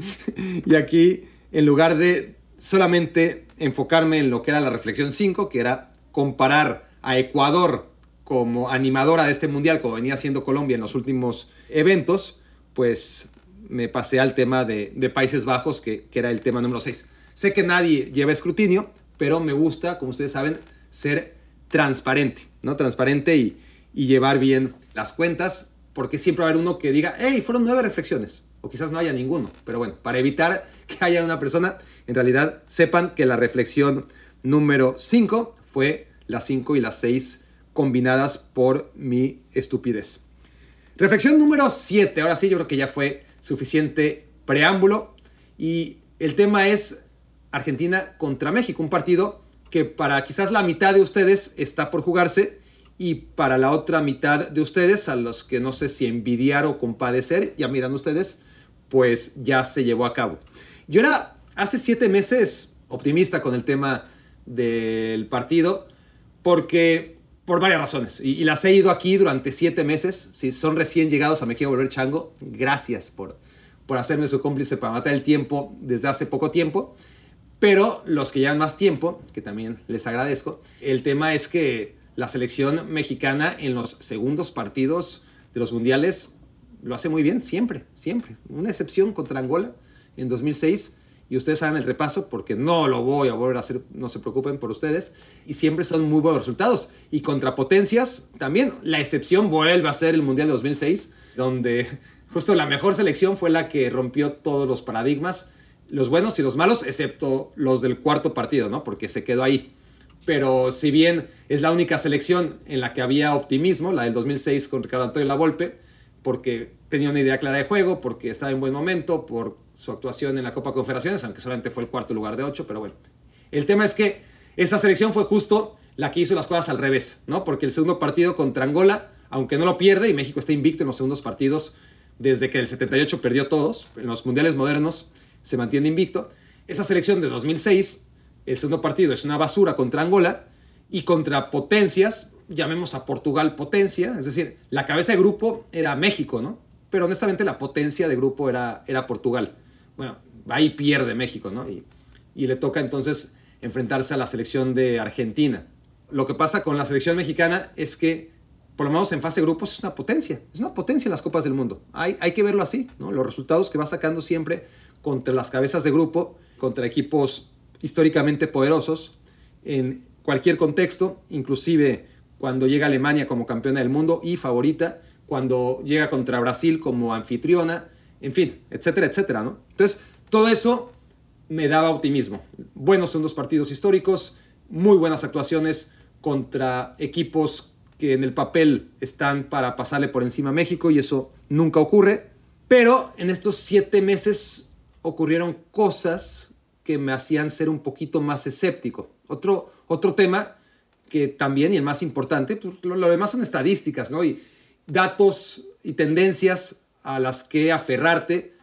Speaker 3: y aquí, en lugar de solamente enfocarme en lo que era la reflexión 5, que era comparar a Ecuador como animadora de este mundial, como venía haciendo Colombia en los últimos eventos, pues me pasé al tema de, Países Bajos, que, era el tema número 6. Sé que nadie lleva escrutinio, pero me gusta, como ustedes saben, ser transparente, ¿no? Transparente y, llevar bien las cuentas, porque siempre va a haber uno que diga, hey, fueron nueve reflexiones, o quizás no haya ninguno, pero bueno, para evitar que haya una persona en realidad sepan que la reflexión número 5 fue las 5 y las 6 combinadas por mi estupidez. Reflexión número 7, ahora sí yo creo que ya fue suficiente preámbulo y el tema es Argentina contra México, un partido que para quizás la mitad de ustedes está por jugarse y para la otra mitad de ustedes, a los que no sé si envidiar o compadecer, ya miran ustedes, pues ya se llevó a cabo. Yo era hace siete meses optimista con el tema del partido, porque por varias razones, y, las he ido aquí durante siete meses, si son recién llegados a Me Quiero Volver Chango, gracias por, por hacerme su cómplice para matar el tiempo desde hace poco tiempo, pero los que llevan más tiempo, que también les agradezco, el tema es que la selección mexicana en los segundos partidos de los mundiales lo hace muy bien, siempre, siempre. Una excepción contra Angola en 2006 y ustedes hagan el repaso porque no lo voy a volver a hacer, no se preocupen por ustedes, y siempre son muy buenos resultados. Y contra potencias también, la excepción vuelve a ser el Mundial de 2006, donde justo la mejor selección fue la que rompió todos los paradigmas, los buenos y los malos, excepto los del cuarto partido, ¿no? Porque se quedó ahí. Pero si bien es la única selección en la que había optimismo, la del 2006 con Ricardo Antonio Lavolpe, porque tenía una idea clara de juego, porque estaba en buen momento, por su actuación en la Copa Confederaciones, aunque solamente fue el cuarto lugar de ocho, pero bueno. El tema es que esa selección fue justo la que hizo las cosas al revés, ¿no? Porque el segundo partido contra Angola, aunque no lo pierde, y México está invicto en los segundos partidos desde que el 78 perdió todos, en los mundiales modernos se mantiene invicto. Esa selección de 2006, el segundo partido es una basura contra Angola y contra potencias, llamemos a Portugal potencia, es decir, la cabeza de grupo era México, ¿no? Pero honestamente la potencia de grupo era, era Portugal. Bueno, ahí pierde México, ¿no? Y, y le toca entonces enfrentarse a la selección de Argentina. Lo que pasa con la selección mexicana es que por lo menos en fase de grupos, es una potencia. Es una potencia en las Copas del Mundo. Hay, hay que verlo así, ¿no? Los resultados que va sacando siempre contra las cabezas de grupo, contra equipos históricamente poderosos, en cualquier contexto, inclusive cuando llega Alemania como campeona del mundo y favorita, cuando llega contra Brasil como anfitriona, en fin, etcétera, etcétera, ¿no? Entonces, todo eso me daba optimismo. Buenos son los partidos históricos, muy buenas actuaciones contra equipos que en el papel están para pasarle por encima a México y eso nunca ocurre. Pero en estos siete meses ocurrieron cosas que me hacían ser un poquito más escéptico. Otro, otro tema que también, y el más importante, pues, lo, lo, demás son estadísticas, ¿no? Y datos y tendencias a las que aferrarte,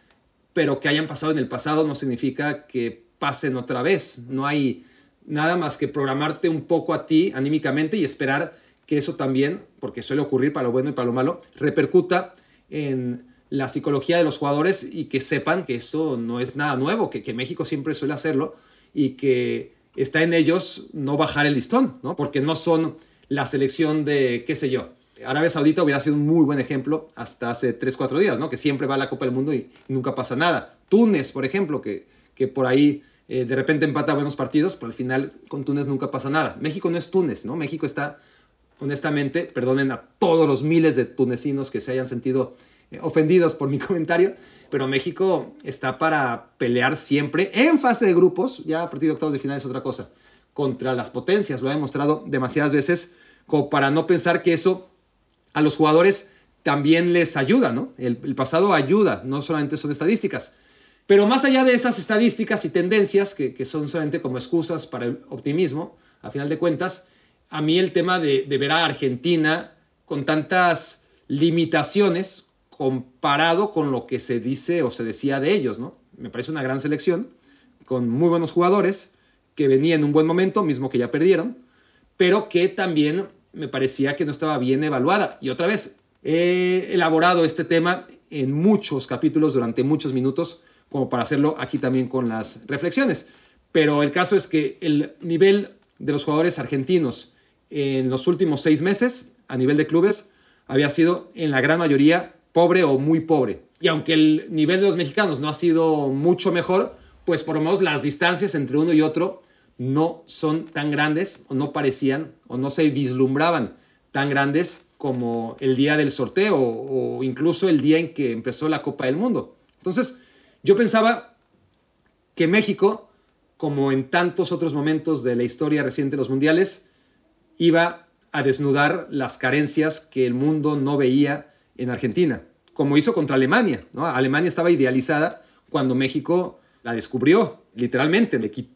Speaker 3: pero que hayan pasado en el pasado no significa que pasen otra vez. No hay nada más que programarte un poco a ti anímicamente y esperar que eso también, porque suele ocurrir para lo bueno y para lo malo, repercuta en la psicología de los jugadores y que sepan que esto no es nada nuevo, que, que México siempre suele hacerlo y que está en ellos no bajar el listón, ¿no? Porque no son la selección de, qué sé yo, Arabia Saudita hubiera sido un muy buen ejemplo hasta hace 3, 4 días, ¿no? Que siempre va a la Copa del Mundo y, nunca pasa nada. Túnez, por ejemplo, que, que por ahí eh, de repente empata buenos partidos, pero al final con Túnez nunca pasa nada. México no es Túnez, ¿no? México está honestamente, perdonen a todos los miles de tunecinos que se hayan sentido eh, ofendidos por mi comentario, pero México está para pelear siempre en fase de grupos, ya a partir de octavos de final es otra cosa, contra las potencias, lo ha demostrado demasiadas veces, como para no pensar que eso a los jugadores también les ayuda, ¿no? El, pasado ayuda, no solamente son estadísticas. Pero más allá de esas estadísticas y tendencias, que, son solamente como excusas para el optimismo, a final de cuentas, a mí el tema de, ver a Argentina con tantas limitaciones comparado con lo que se dice o se decía de ellos, ¿no? Me parece una gran selección, con muy buenos jugadores, que venían en un buen momento, mismo que ya perdieron, pero que también me parecía que no estaba bien evaluada. Y otra vez, he elaborado este tema en muchos capítulos durante muchos minutos, como para hacerlo aquí también con las reflexiones. Pero el caso es que el nivel de los jugadores argentinos en los últimos seis meses a nivel de clubes había sido en la gran mayoría pobre o muy pobre. Y aunque el nivel de los mexicanos no ha sido mucho mejor, pues por lo menos las distancias entre uno y otro no son tan grandes o no parecían o no se vislumbraban tan grandes como el día del sorteo o incluso el día en que empezó la Copa del Mundo. Entonces, yo pensaba que México, como en tantos otros momentos de la historia reciente de los mundiales, iba a desnudar las carencias que el mundo no veía en Argentina, como hizo contra Alemania. ¿no? Alemania estaba idealizada cuando México la descubrió, literalmente, le quitó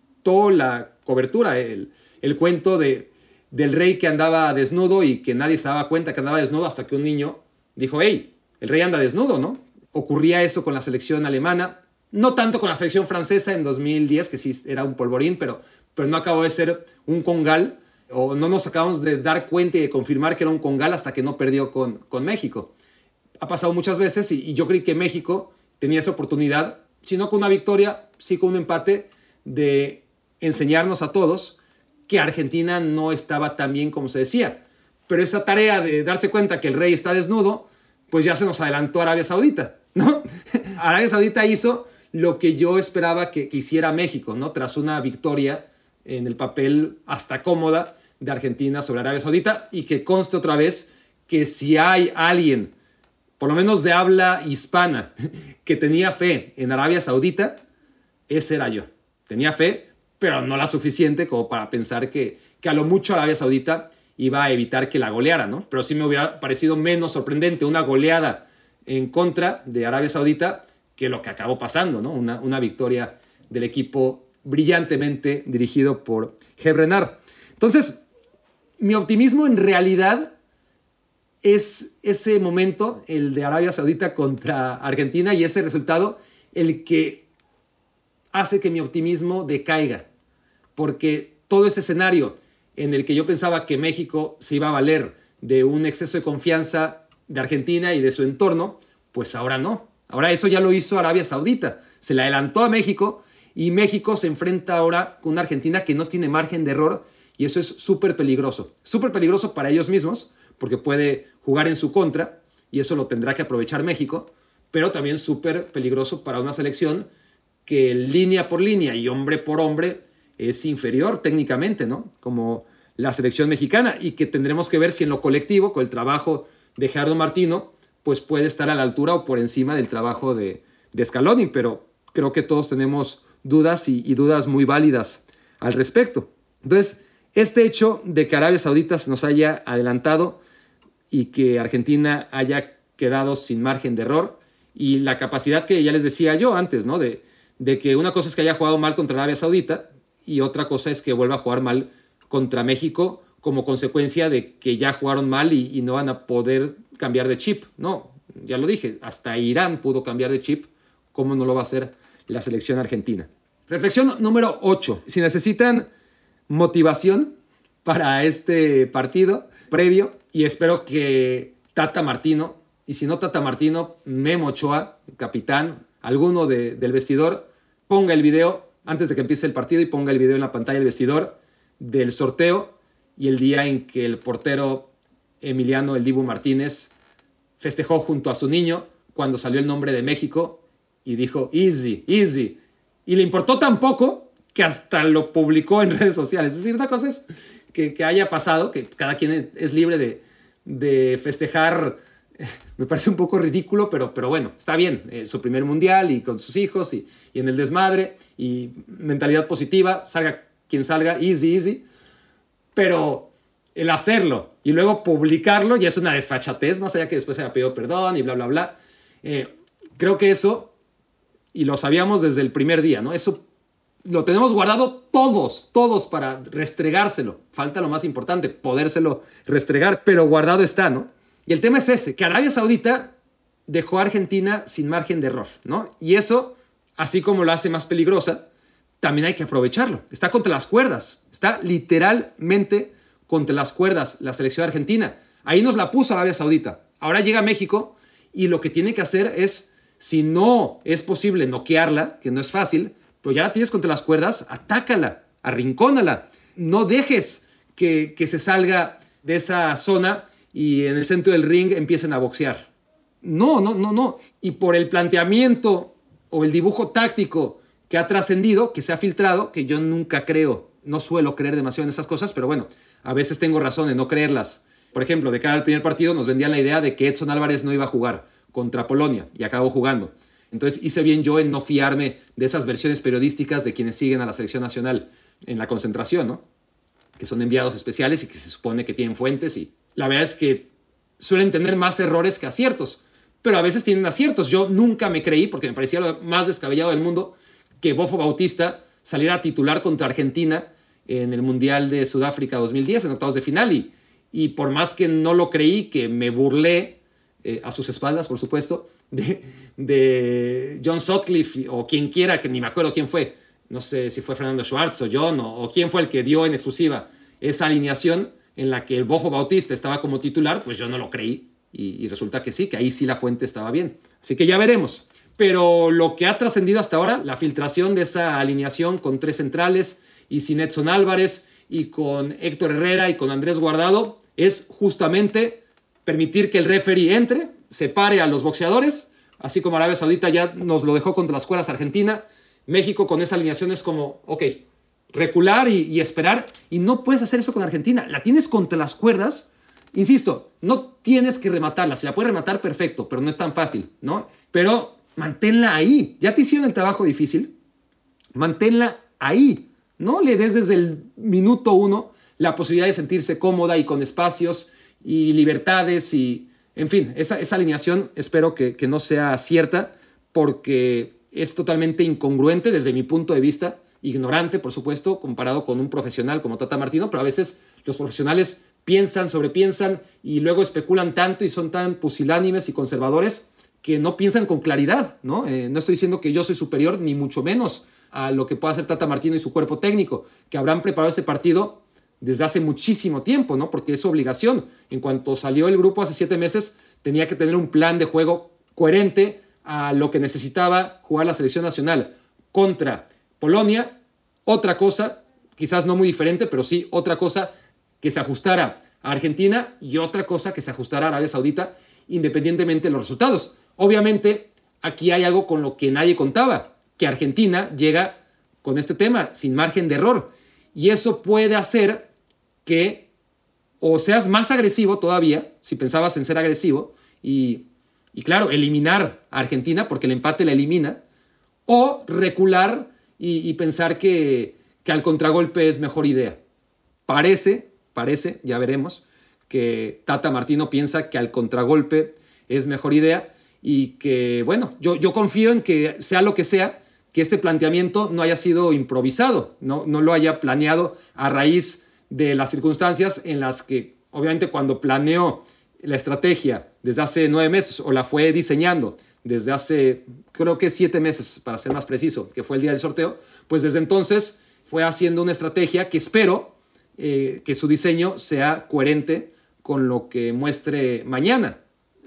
Speaker 3: la cobertura, el, el cuento de, del rey que andaba desnudo y que nadie se daba cuenta que andaba desnudo hasta que un niño dijo, hey, el rey anda desnudo, ¿no? Ocurría eso con la selección alemana, no tanto con la selección francesa en 2010, que sí era un polvorín, pero, pero no acabó de ser un congal o no nos acabamos de dar cuenta y de confirmar que era un Congal hasta que no perdió con, con México. Ha pasado muchas veces y, yo creí que México tenía esa oportunidad, si no con una victoria, sí con un empate, de enseñarnos a todos que Argentina no estaba tan bien como se decía. Pero esa tarea de darse cuenta que el rey está desnudo, pues ya se nos adelantó Arabia Saudita, ¿no? Arabia Saudita hizo lo que yo esperaba que, que hiciera México, ¿no? Tras una victoria en el papel hasta cómoda de Argentina sobre Arabia Saudita y que conste otra vez que si hay alguien, por lo menos de habla hispana, que tenía fe en Arabia Saudita, ese era yo. Tenía fe, pero no la suficiente como para pensar que, que a lo mucho Arabia Saudita iba a evitar que la goleara, ¿no? Pero sí me hubiera parecido menos sorprendente una goleada en contra de Arabia Saudita que lo que acabó pasando, ¿no? Una, una victoria del equipo brillantemente dirigido por Renard. Entonces, mi optimismo en realidad es ese momento, el de Arabia Saudita contra Argentina, y ese resultado el que hace que mi optimismo decaiga, porque todo ese escenario en el que yo pensaba que México se iba a valer de un exceso de confianza de Argentina y de su entorno, pues ahora no. Ahora eso ya lo hizo Arabia Saudita. Se le adelantó a México y México se enfrenta ahora con una Argentina que no tiene margen de error y eso es súper peligroso. Súper peligroso para ellos mismos porque puede jugar en su contra y eso lo tendrá que aprovechar México, pero también súper peligroso para una selección que línea por línea y hombre por hombre es inferior técnicamente, ¿no? Como la selección mexicana y que tendremos que ver si en lo colectivo, con el trabajo de Gerardo Martino, pues puede estar a la altura o por encima del trabajo de, de Scaloni, pero creo que todos tenemos dudas y, dudas muy válidas al respecto. Entonces, este hecho de que Arabia Saudita nos haya adelantado y que Argentina haya quedado sin margen de error y la capacidad que ya les decía yo antes, ¿no? De, de que una cosa es que haya jugado mal contra Arabia Saudita y otra cosa es que vuelva a jugar mal contra México como consecuencia de que ya jugaron mal y, no van a poder cambiar de chip. No, ya lo dije, hasta Irán pudo cambiar de chip, ¿cómo no lo va a hacer la selección argentina? Reflexión número 8. Si necesitan motivación para este partido previo, y espero que Tata Martino, y si no Tata Martino, Memo Ochoa, capitán, alguno del vestidor, ponga el video antes de que empiece el partido y ponga el video en la pantalla del vestidor del sorteo y el día en que el portero Emiliano El Dibu Martínez festejó junto a su niño cuando salió el nombre de México y dijo easy, easy. Y le importó tan poco que hasta lo publicó en redes sociales. Es decir, una cosa es que, haya pasado, que cada quien es libre de, de festejar me parece un poco ridículo, pero, pero bueno, está bien, eh, su primer mundial y con sus hijos y, y, en el desmadre y mentalidad positiva, salga quien salga, easy, easy, pero el hacerlo y luego publicarlo ya es una desfachatez, más allá que después se haya pedido perdón y bla, bla, bla. Eh, creo que eso, y lo sabíamos desde el primer día, ¿no? Eso lo tenemos guardado todos, todos para restregárselo. Falta lo más importante, podérselo restregar, pero guardado está, ¿no? Y el tema es ese, que Arabia Saudita dejó a Argentina sin margen de error, ¿no? Y eso, así como lo hace más peligrosa, también hay que aprovecharlo. Está contra las cuerdas, está literalmente contra las cuerdas la selección argentina. Ahí nos la puso Arabia Saudita. Ahora llega México y lo que tiene que hacer es, si no es posible noquearla, que no es fácil, pero ya la tienes contra las cuerdas, atácala, arrincónala. No dejes que se salga de esa zona y en el centro del ring empiecen a boxear. No, no, no, no. Y por el planteamiento o el dibujo táctico que ha trascendido, que se ha filtrado, que yo nunca creo, no suelo creer demasiado en esas cosas, pero bueno, a veces tengo razón en no creerlas. Por ejemplo, de cara al primer partido nos vendían la idea de que Edson Álvarez no iba a jugar contra Polonia y acabó jugando. Entonces hice bien yo en no fiarme de esas versiones periodísticas de quienes siguen a la selección nacional en la concentración, ¿no? Que son enviados especiales y que se supone que tienen fuentes y la verdad es que suelen tener más errores que aciertos, pero a veces tienen aciertos. Yo nunca me creí, porque me parecía lo más descabellado del mundo, que Bofo Bautista saliera a titular contra Argentina en el Mundial de Sudáfrica 2010, en octavos de final. Y, y por más que no lo creí, que me burlé eh, a sus espaldas, por supuesto, de, de, John Sutcliffe o quien quiera, que ni me acuerdo quién fue, no sé si fue Fernando Schwartz o John o, o quién fue el que dio en exclusiva esa alineación en la que el Bojo Bautista estaba como titular, pues yo no lo creí. Y, resulta que sí, que ahí sí la fuente estaba bien. Así que ya veremos. Pero lo que ha trascendido hasta ahora, la filtración de esa alineación con tres centrales y sin Edson Álvarez y con Héctor Herrera y con Andrés Guardado, es justamente permitir que el referee entre, separe a los boxeadores, así como Arabia Saudita ya nos lo dejó contra las cuerdas Argentina. México con esa alineación es como, ok, recular y, esperar. Y no puedes hacer eso con Argentina. La tienes contra las cuerdas. Insisto, no tienes que rematarla. Si la puedes rematar, perfecto, pero no es tan fácil, ¿no? Pero manténla ahí. Ya te hicieron el trabajo difícil. manténla ahí. No le des desde el minuto uno la posibilidad de sentirse cómoda y con espacios y libertades y, en fin, esa, esa alineación espero que, que no sea cierta porque es totalmente incongruente desde mi punto de vista, ignorante, por supuesto, comparado con un profesional como Tata Martino, pero a veces los profesionales piensan, sobrepiensan y luego especulan tanto y son tan pusilánimes y conservadores que no piensan con claridad, ¿no? Eh, no estoy diciendo que yo soy superior, ni mucho menos a lo que pueda hacer Tata Martino y su cuerpo técnico, que habrán preparado este partido desde hace muchísimo tiempo, ¿no? Porque es su obligación. En cuanto salió el grupo hace siete meses, tenía que tener un plan de juego coherente a lo que necesitaba jugar la selección nacional contra Polonia. Otra cosa, quizás no muy diferente, pero sí otra cosa que se ajustara a Argentina y otra cosa que se ajustara a Arabia Saudita, independientemente de los resultados. Obviamente, aquí hay algo con lo que nadie contaba, que Argentina llega con este tema sin margen de error. Y eso puede hacer que o seas más agresivo todavía, si pensabas en ser agresivo, y y claro, eliminar a Argentina porque el empate la elimina, o recular y, pensar que, que, al contragolpe es mejor idea. Parece, parece, ya veremos, que Tata Martino piensa que al contragolpe es mejor idea y que, bueno, yo, yo confío en que sea lo que sea, que este planteamiento no haya sido improvisado, no, no lo haya planeado a raíz de las circunstancias en las que, obviamente, cuando planeó la estrategia desde hace nueve meses o la fue diseñando desde hace, creo que siete meses, para ser más preciso, que fue el día del sorteo, pues desde entonces fue haciendo una estrategia que espero eh, que su diseño sea coherente con lo que muestre mañana,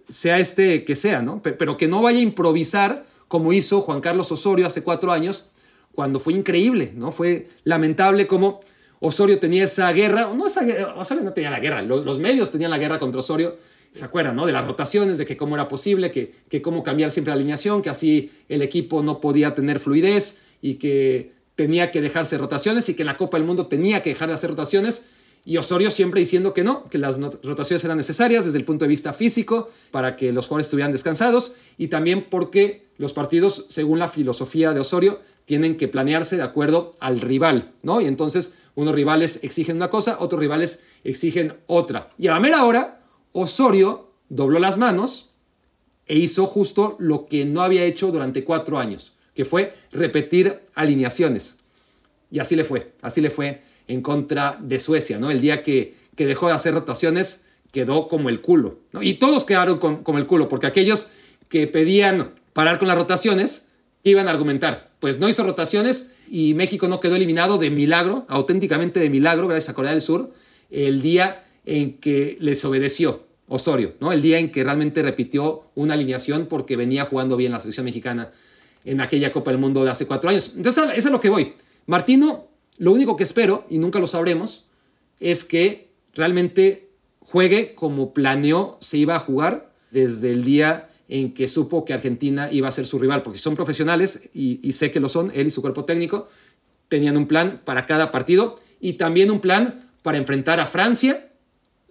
Speaker 3: sea este que sea, ¿no? Pero que no vaya a improvisar como hizo Juan Carlos Osorio hace cuatro años, cuando fue increíble, ¿no? Fue lamentable como Osorio tenía esa guerra, no esa Osorio no tenía la guerra, los, medios tenían la guerra contra Osorio, ¿se acuerdan, no? De las rotaciones, de que cómo era posible, que, que cómo cambiar siempre la alineación, que así el equipo no podía tener fluidez y que tenía que dejarse rotaciones y que la Copa del Mundo tenía que dejar de hacer rotaciones. Y Osorio siempre diciendo que no, que las rotaciones eran necesarias desde el punto de vista físico para que los jugadores estuvieran descansados y también porque los partidos, según la filosofía de Osorio, tienen que planearse de acuerdo al rival, ¿no? Y entonces unos rivales exigen una cosa, otros rivales exigen otra. Y a la mera hora, Osorio dobló las manos e hizo justo lo que no había hecho durante cuatro años, que fue repetir alineaciones. Y así le fue, así le fue en contra de Suecia, ¿no? El día que, que dejó de hacer rotaciones quedó como el culo, ¿no? Y todos quedaron como el culo, porque aquellos que pedían parar con las rotaciones iban a argumentar, pues no hizo rotaciones y México no quedó eliminado de milagro, auténticamente de milagro, gracias a Corea del Sur, el día en que les obedeció Osorio, ¿no? El día en que realmente repitió una alineación porque venía jugando bien la selección mexicana en aquella Copa del Mundo de hace cuatro años. Entonces, eso es lo que voy. Martino, lo único que espero, y nunca lo sabremos, es que realmente juegue como planeó se iba a jugar desde el día en que supo que Argentina iba a ser su rival, porque son profesionales y, sé que lo son, él y su cuerpo técnico, tenían un plan para cada partido y también un plan para enfrentar a Francia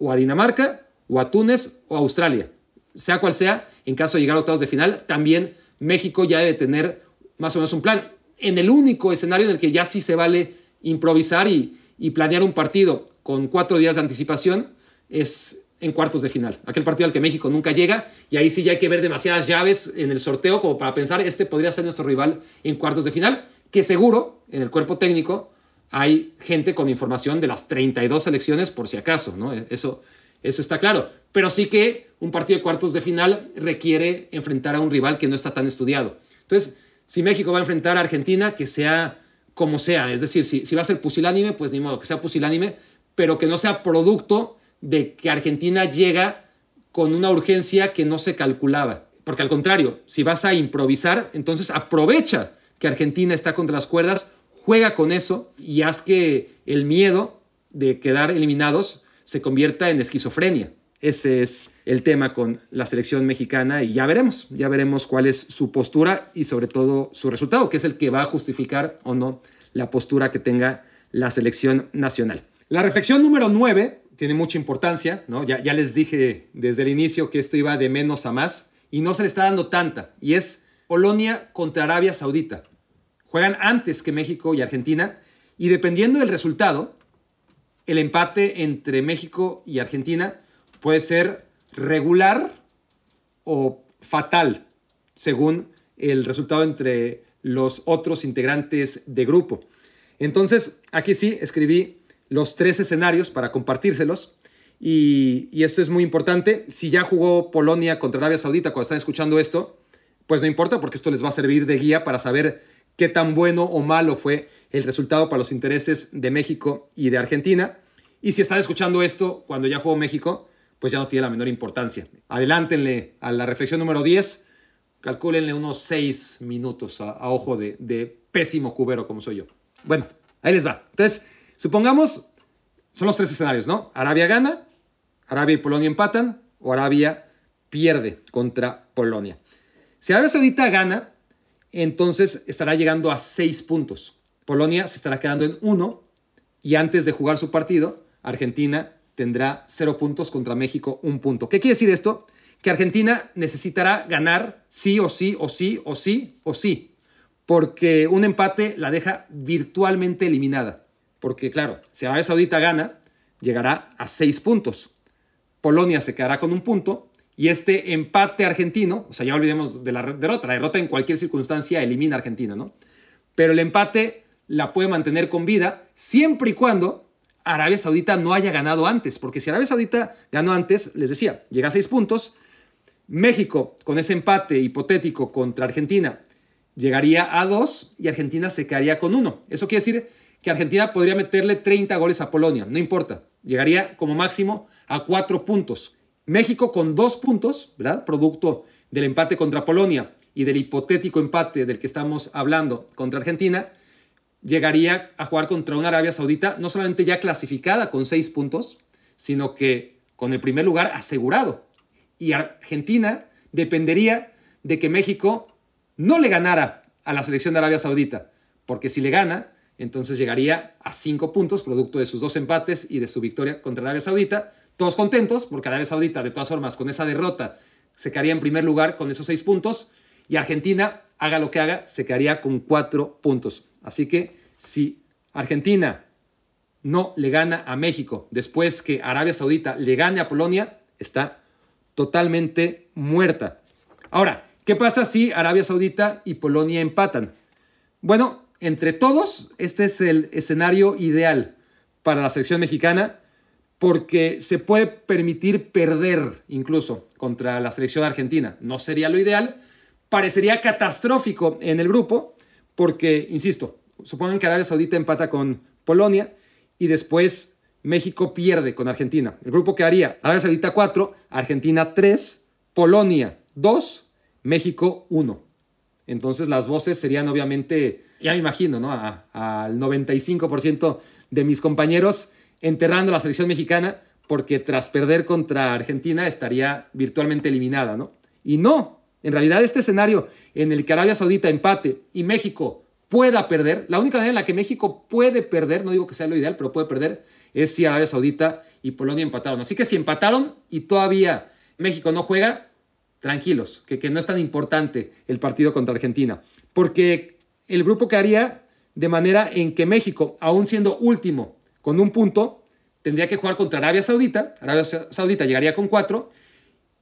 Speaker 3: o a Dinamarca o a Túnez o a Australia. Sea cual sea, en caso de llegar a octavos de final, también México ya debe tener más o menos un plan. En el único escenario en el que ya sí se vale improvisar y, y planear un partido con cuatro días de anticipación es en cuartos de final. Aquel partido al que México nunca llega y ahí sí ya hay que ver demasiadas llaves en el sorteo como para pensar este podría ser nuestro rival en cuartos de final, que seguro en el cuerpo técnico hay gente con información de las 32 selecciones por si acaso, ¿no? Eso, eso está claro. Pero sí que un partido de cuartos de final requiere enfrentar a un rival que no está tan estudiado. Entonces, si México va a enfrentar a Argentina, que sea como sea, es decir, si, si va a ser pusilánime, pues ni modo, que sea pusilánime, pero que no sea producto de que Argentina llega con una urgencia que no se calculaba. Porque al contrario, si vas a improvisar, entonces aprovecha que Argentina está contra las cuerdas, juega con eso y haz que el miedo de quedar eliminados se convierta en esquizofrenia. Ese es el tema con la selección mexicana y ya veremos, ya veremos cuál es su postura y sobre todo su resultado, que es el que va a justificar o no la postura que tenga la selección nacional. La reflexión número 9 tiene mucha importancia, ¿no? Ya, ya les dije desde el inicio que esto iba de menos a más y no se le está dando tanta, y es Polonia contra Arabia Saudita. Juegan antes que México y Argentina y dependiendo del resultado, el empate entre México y Argentina puede ser regular o fatal, según el resultado entre los otros integrantes de grupo. Entonces, aquí sí escribí los tres escenarios para compartírselos. Y, y, esto es muy importante. Si ya jugó Polonia contra Arabia Saudita cuando están escuchando esto, pues no importa porque esto les va a servir de guía para saber qué tan bueno o malo fue el resultado para los intereses de México y de Argentina. Y si están escuchando esto cuando ya jugó México, pues ya no tiene la menor importancia. Adelántenle a la reflexión número 10, calcúlenle unos 6 minutos a, ojo de, de pésimo cubero como soy yo. Bueno, ahí les va. Entonces, supongamos, son los tres escenarios, ¿no? Arabia gana, Arabia y Polonia empatan o Arabia pierde contra Polonia. Si Arabia Saudita gana, entonces estará llegando a 6 puntos. Polonia se estará quedando en 1 y antes de jugar su partido, Argentina tendrá 0 puntos contra México, 1 punto. ¿Qué quiere decir esto? Que Argentina necesitará ganar sí o sí o sí o sí o sí, porque un empate la deja virtualmente eliminada. Porque claro, si Arabia Saudita gana, llegará a 6 puntos. Polonia se quedará con un punto y este empate argentino, o sea, ya olvidemos de la derrota, la derrota en cualquier circunstancia elimina a Argentina, ¿no? Pero el empate la puede mantener con vida siempre y cuando Arabia Saudita no haya ganado antes, porque si Arabia Saudita ganó antes, les decía, llega a seis puntos, México con ese empate hipotético contra Argentina llegaría a dos y Argentina se quedaría con uno. Eso quiere decir que Argentina podría meterle 30 goles a Polonia, no importa, llegaría como máximo a cuatro puntos. México con dos puntos, ¿verdad? Producto del empate contra Polonia y del hipotético empate del que estamos hablando contra Argentina, llegaría a jugar contra una Arabia Saudita no solamente ya clasificada con seis puntos, sino que con el primer lugar asegurado. Y Argentina dependería de que México no le ganara a la selección de Arabia Saudita, porque si le gana, entonces llegaría a cinco puntos, producto de sus dos empates y de su victoria contra Arabia Saudita, todos contentos, porque Arabia Saudita, de todas formas, con esa derrota, se quedaría en primer lugar con esos seis puntos, y Argentina, haga lo que haga, se quedaría con cuatro puntos. Así que si Argentina no le gana a México después que Arabia Saudita le gane a Polonia, está totalmente muerta. Ahora, ¿qué pasa si Arabia Saudita y Polonia empatan? Bueno, entre todos, este es el escenario ideal para la selección mexicana porque se puede permitir perder incluso contra la selección argentina. No sería lo ideal, parecería catastrófico en el grupo, porque, insisto, supongan que Arabia Saudita empata con Polonia y después México pierde con Argentina. El grupo quedaría Arabia Saudita 4, Argentina 3, Polonia 2, México 1. Entonces las voces serían obviamente, ya me imagino, ¿no? al 95% de mis compañeros enterrando a la selección mexicana porque tras perder contra Argentina estaría virtualmente eliminada, ¿no? Y no, en realidad este escenario en el que Arabia Saudita empate y México pueda perder, la única manera en la que México puede perder, no digo que sea lo ideal, pero puede perder, es si Arabia Saudita y Polonia empataron. Así que si empataron y todavía México no juega, tranquilos, que, que no es tan importante el partido contra Argentina, porque el grupo quedaría de manera en que México, aún siendo último con un punto, tendría que jugar contra Arabia Saudita. Arabia Saudita llegaría con cuatro.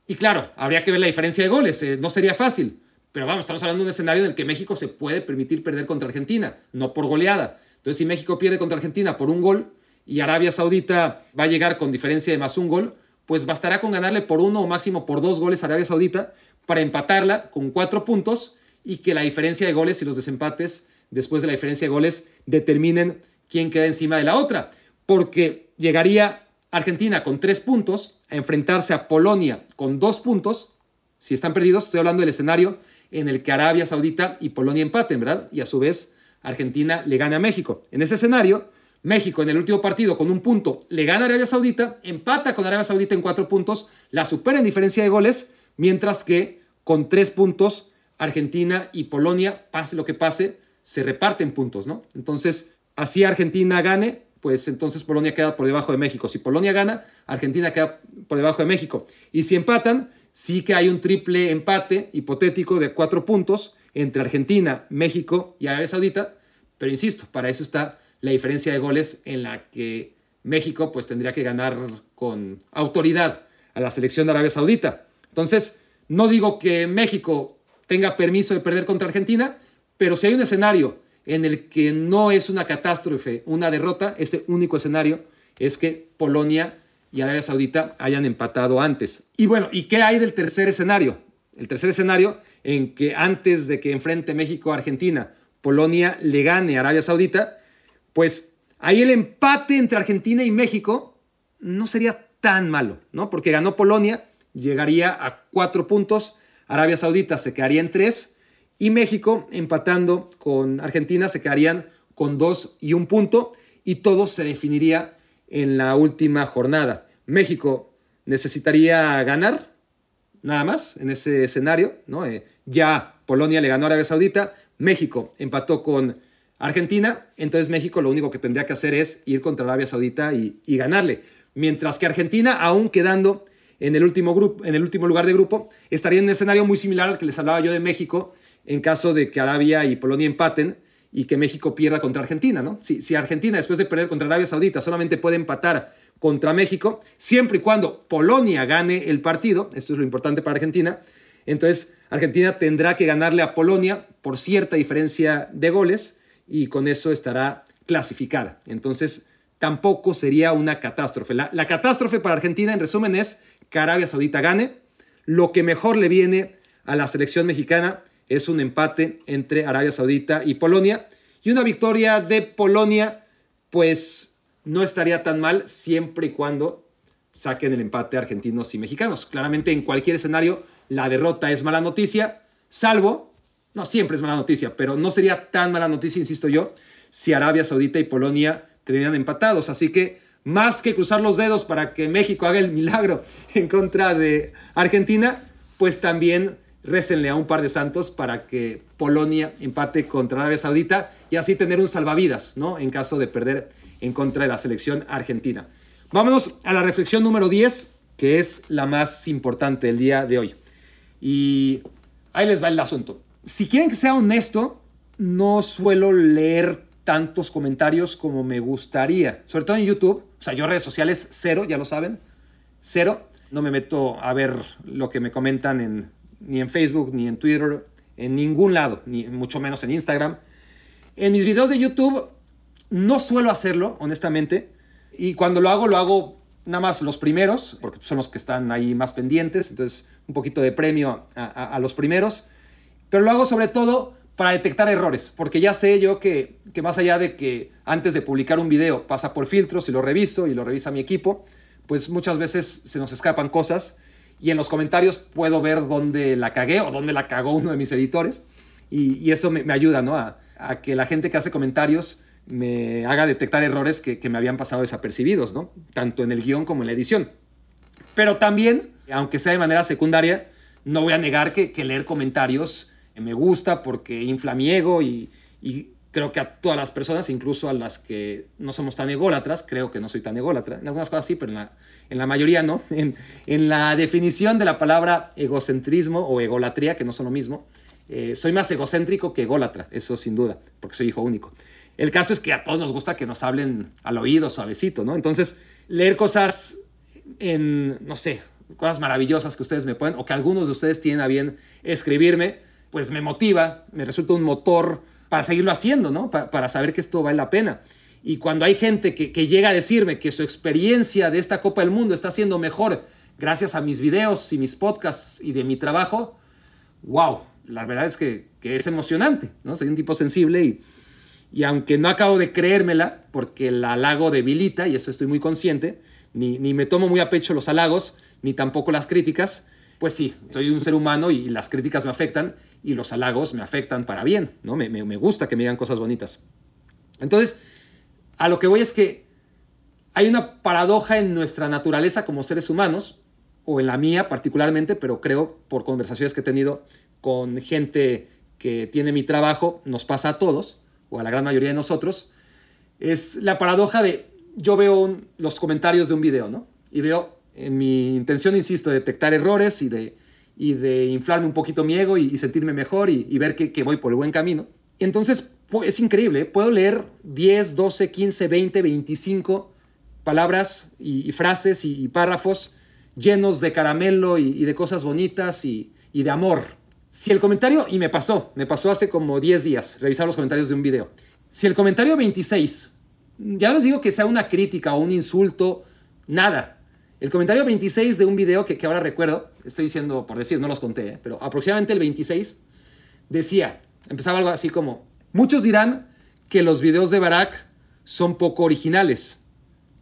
Speaker 3: Y claro, habría que ver la diferencia de goles. Eh, no sería fácil. Pero vamos, estamos hablando de un escenario en el que México se puede permitir perder contra Argentina, no por goleada. Entonces, si México pierde contra Argentina por un gol y Arabia Saudita va a llegar con diferencia de más un gol, pues bastará con ganarle por uno o máximo por dos goles a Arabia Saudita para empatarla con cuatro puntos y que la diferencia de goles y los desempates después de la diferencia de goles determinen quién queda encima de la otra, porque llegaría Argentina con tres puntos a enfrentarse a Polonia con dos puntos. Si están perdidos, estoy hablando del escenario en el que Arabia Saudita y Polonia empaten, ¿verdad? Y a su vez Argentina le gana a México. En ese escenario, México en el último partido con un punto le gana a Arabia Saudita, empata con Arabia Saudita en cuatro puntos, la supera en diferencia de goles, mientras que con tres puntos Argentina y Polonia, pase lo que pase, se reparten puntos, ¿no? Entonces, así Argentina gane, pues entonces Polonia queda por debajo de México. Si Polonia gana, Argentina queda por debajo de México. Y si empatan, sí que hay un triple empate hipotético de cuatro puntos entre Argentina, México y Arabia Saudita, pero insisto, para eso está la diferencia de goles en la que México pues tendría que ganar con autoridad a la selección de Arabia Saudita. Entonces, no digo que México tenga permiso de perder contra Argentina, pero si hay un escenario en el que no es una catástrofe, una derrota, ese único escenario es que Polonia y Arabia Saudita hayan empatado antes. Y bueno, ¿y qué hay del tercer escenario? El tercer escenario en que antes de que enfrente México a Argentina, Polonia le gane a Arabia Saudita, pues ahí el empate entre Argentina y México no sería tan malo, ¿no? Porque ganó Polonia, llegaría a cuatro puntos, Arabia Saudita se quedaría en tres y México empatando con Argentina se quedarían con dos y un punto y todo se definiría en la última jornada. México necesitaría ganar, nada más, en ese escenario, ¿no? Eh, ya Polonia le ganó a Arabia Saudita, México empató con Argentina, entonces México lo único que tendría que hacer es ir contra Arabia Saudita y, ganarle. Mientras que Argentina, aún quedando en el, último grupo, en el último lugar de grupo, estaría en un escenario muy similar al que les hablaba yo de México en caso de que Arabia y Polonia empaten y que México pierda contra Argentina, ¿no? Si, Argentina después de perder contra Arabia Saudita solamente puede empatar contra México, siempre y cuando Polonia gane el partido, esto es lo importante para Argentina, entonces Argentina tendrá que ganarle a Polonia por cierta diferencia de goles y con eso estará clasificada. Entonces tampoco sería una catástrofe. La, la catástrofe para Argentina, en resumen, es que Arabia Saudita gane. Lo que mejor le viene a la selección mexicana es un empate entre Arabia Saudita y Polonia. Y una victoria de Polonia, pues no estaría tan mal siempre y cuando saquen el empate argentinos y mexicanos. Claramente en cualquier escenario la derrota es mala noticia, salvo, no siempre es mala noticia, pero no sería tan mala noticia, insisto yo, si Arabia Saudita y Polonia terminan empatados. Así que más que cruzar los dedos para que México haga el milagro en contra de Argentina, pues también récenle a un par de santos para que Polonia empate contra Arabia Saudita y así tener un salvavidas, ¿no? En caso de perder en contra de la selección argentina. Vámonos a la reflexión número 10, que es la más importante del día de hoy. Y ahí les va el asunto. Si quieren que sea honesto, no suelo leer tantos comentarios como me gustaría, sobre todo en YouTube. O sea, yo redes sociales cero, ya lo saben, cero. No me meto a ver lo que me comentan en ni en Facebook, ni en Twitter, en ningún lado, ni mucho menos en Instagram. En mis videos de YouTube no suelo hacerlo, honestamente, y cuando lo hago, lo hago nada más los primeros, porque son los que están ahí más pendientes, entonces un poquito de premio a, los primeros, pero lo hago sobre todo para detectar errores, porque ya sé yo que, que más allá de que antes de publicar un video pasa por filtros y lo reviso y lo revisa mi equipo, pues muchas veces se nos escapan cosas y en los comentarios puedo ver dónde la cagué o dónde la cagó uno de mis editores. Y, eso me, ayuda, ¿no? A, que la gente que hace comentarios me haga detectar errores que, me habían pasado desapercibidos, ¿no? Tanto en el guion como en la edición. Pero también, aunque sea de manera secundaria, no voy a negar que, leer comentarios me gusta porque infla mi ego y, y creo que a todas las personas, incluso a las que no somos tan ególatras, creo que no soy tan ególatra, en algunas cosas sí, pero en la, en la mayoría no, en, la definición de la palabra egocentrismo o egolatría, que no son lo mismo, eh, soy más egocéntrico que ególatra, eso sin duda, porque soy hijo único. El caso es que a todos nos gusta que nos hablen al oído suavecito, ¿no? Entonces, leer cosas en, no sé, cosas maravillosas que ustedes me pueden, o que algunos de ustedes tienen a bien escribirme, pues me motiva, me resulta un motor para seguirlo haciendo, ¿no? para saber que esto vale la pena. Y cuando hay gente que, llega a decirme que su experiencia de esta Copa del Mundo está siendo mejor gracias a mis videos y mis podcasts y de mi trabajo, wow, la verdad es que, es emocionante, ¿no? Soy un tipo sensible y, y aunque no acabo de creérmela, porque el halago debilita, y eso estoy muy consciente, ni, ni me tomo muy a pecho los halagos, ni tampoco las críticas, pues sí, soy un ser humano y las críticas me afectan y los halagos me afectan para bien, ¿no? Me, me, gusta que me digan cosas bonitas. Entonces, a lo que voy es que hay una paradoja en nuestra naturaleza como seres humanos, o en la mía particularmente, pero creo por conversaciones que he tenido con gente que tiene mi trabajo, nos pasa a todos, o a la gran mayoría de nosotros, es la paradoja de yo veo los comentarios de un video, ¿no? Y veo en mi intención, insisto, de detectar errores y de y de inflarme un poquito mi ego y, sentirme mejor y, ver que, que, voy por el buen camino. Entonces, es increíble, ¿eh? puedo leer 10, 12, 15, 20, 25 palabras y, frases y, párrafos llenos de caramelo y, de cosas bonitas y, de amor. Si el comentario, y me pasó, me pasó hace como 10 días, revisar los comentarios de un video. Si el comentario 26, ya no les digo que sea una crítica o un insulto, nada, el comentario 26 de un video que, ahora recuerdo, estoy diciendo por decir, no los conté, ¿eh? pero aproximadamente el 26 decía, empezaba algo así como, muchos dirán que los videos de Barack son poco originales,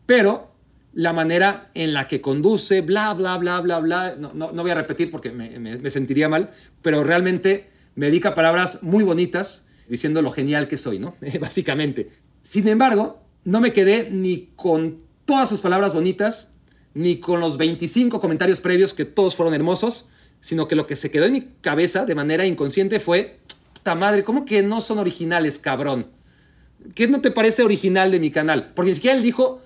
Speaker 3: pero la manera en la que conduce, bla, bla, bla, bla, bla, no, no, voy a repetir porque me, me sentiría mal, pero realmente me dedica palabras muy bonitas diciendo lo genial que soy, ¿no? Básicamente. Sin embargo, no me quedé ni con todas sus palabras bonitas, ni con los 25 comentarios previos que todos fueron hermosos, sino que lo que se quedó en mi cabeza de manera inconsciente fue, madre, ¿cómo que no son originales, cabrón? ¿Qué no te parece original de mi canal? Porque ni siquiera él dijo,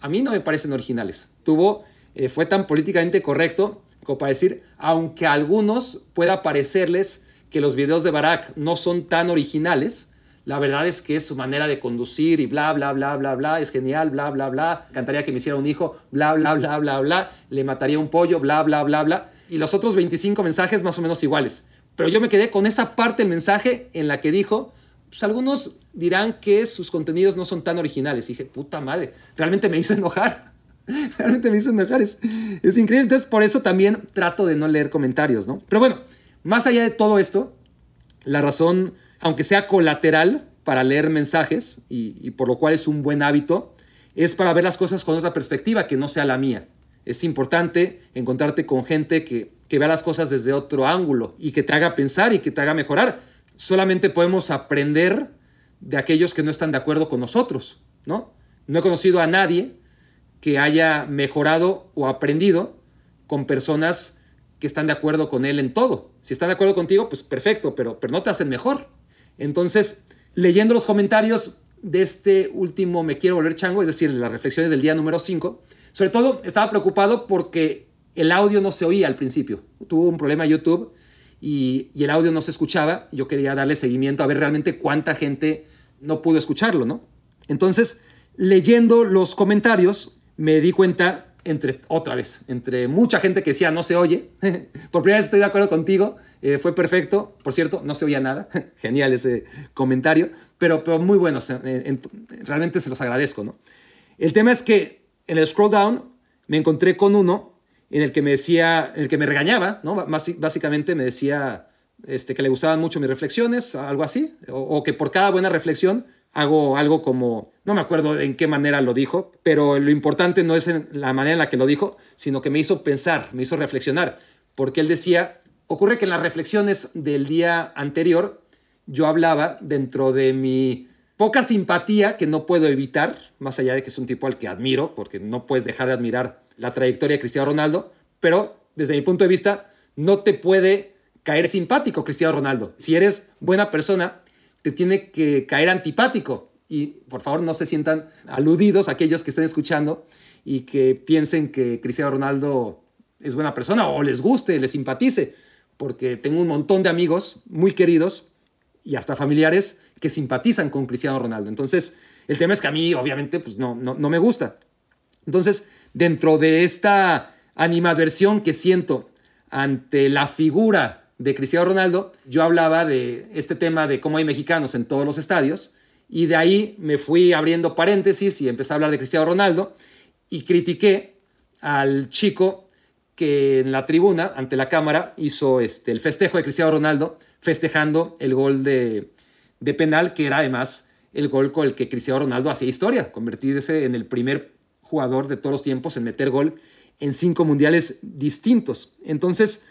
Speaker 3: a mí no me parecen originales. Tuvo, eh, fue tan políticamente correcto como para decir, aunque a algunos pueda parecerles que los videos de Barack no son tan originales, la verdad es que su manera de conducir y bla, bla, bla, bla, bla, es genial, bla, bla, bla. Cantaría que me hiciera un hijo, bla, bla, bla, bla, bla. Le mataría un pollo, bla, bla, bla, bla. Y los otros 25 mensajes más o menos iguales. Pero yo me quedé con esa parte del mensaje en la que dijo, pues algunos dirán que sus contenidos no son tan originales. Y dije, puta madre, realmente me hizo enojar. Realmente me hizo enojar. Es, es increíble. Entonces, por eso también trato de no leer comentarios, ¿no? Pero bueno, más allá de todo esto, la razón aunque sea colateral para leer mensajes, y, por lo cual es un buen hábito, es para ver las cosas con otra perspectiva que no sea la mía. Es importante encontrarte con gente que, que vea las cosas desde otro ángulo y que te haga pensar y que te haga mejorar. Solamente podemos aprender de aquellos que no están de acuerdo con nosotros, ¿no? No he conocido a nadie que haya mejorado o aprendido con personas que están de acuerdo con él en todo. Si están de acuerdo contigo, pues perfecto, pero, pero no te hacen mejor. Entonces, leyendo los comentarios de este último Me Quiero Volver Chango, es decir, las reflexiones del día número 5, sobre todo estaba preocupado porque el audio no se oía al principio. Tuvo un problema YouTube y, el audio no se escuchaba. Yo quería darle seguimiento a ver realmente cuánta gente no pudo escucharlo, ¿no? Entonces, leyendo los comentarios, me di cuenta, entre, otra vez, entre mucha gente que decía no se oye, por primera vez estoy de acuerdo contigo, eh, fue perfecto. Por cierto, no se oía nada. Genial ese comentario. Pero, pero muy bueno. realmente se los agradezco, ¿no? El tema es que en el scroll down me encontré con uno en el que me decía, en el que me regañaba, ¿no? Básicamente me decía este, que le gustaban mucho mis reflexiones, algo así. O, que por cada buena reflexión hago algo como, no me acuerdo en qué manera lo dijo, pero lo importante no es en la manera en la que lo dijo, sino que me hizo pensar, me hizo reflexionar, porque él decía Ocurre que en las reflexiones del día anterior yo hablaba dentro de mi poca simpatía que no puedo evitar, más allá de que es un tipo al que admiro, porque no puedes dejar de admirar la trayectoria de Cristiano Ronaldo, pero desde mi punto de vista no te puede caer simpático Cristiano Ronaldo. Si eres buena persona, te tiene que caer antipático. Y por favor no se sientan aludidos aquellos que estén escuchando y que piensen que Cristiano Ronaldo es buena persona o les guste, les simpatice porque tengo un montón de amigos muy queridos y hasta familiares que simpatizan con Cristiano Ronaldo. Entonces, el tema es que a mí, obviamente, pues no, no, me gusta. Entonces, dentro de esta animadversión que siento ante la figura de Cristiano Ronaldo, yo hablaba de este tema de cómo hay mexicanos en todos los estadios, y de ahí me fui abriendo paréntesis y empecé a hablar de Cristiano Ronaldo, y critiqué al chico que en la tribuna, ante la cámara, hizo este, el festejo de Cristiano Ronaldo, festejando el gol de, penal, que era además el gol con el que Cristiano Ronaldo hacía historia, convertirse en el primer jugador de todos los tiempos en meter gol en cinco mundiales distintos. Entonces,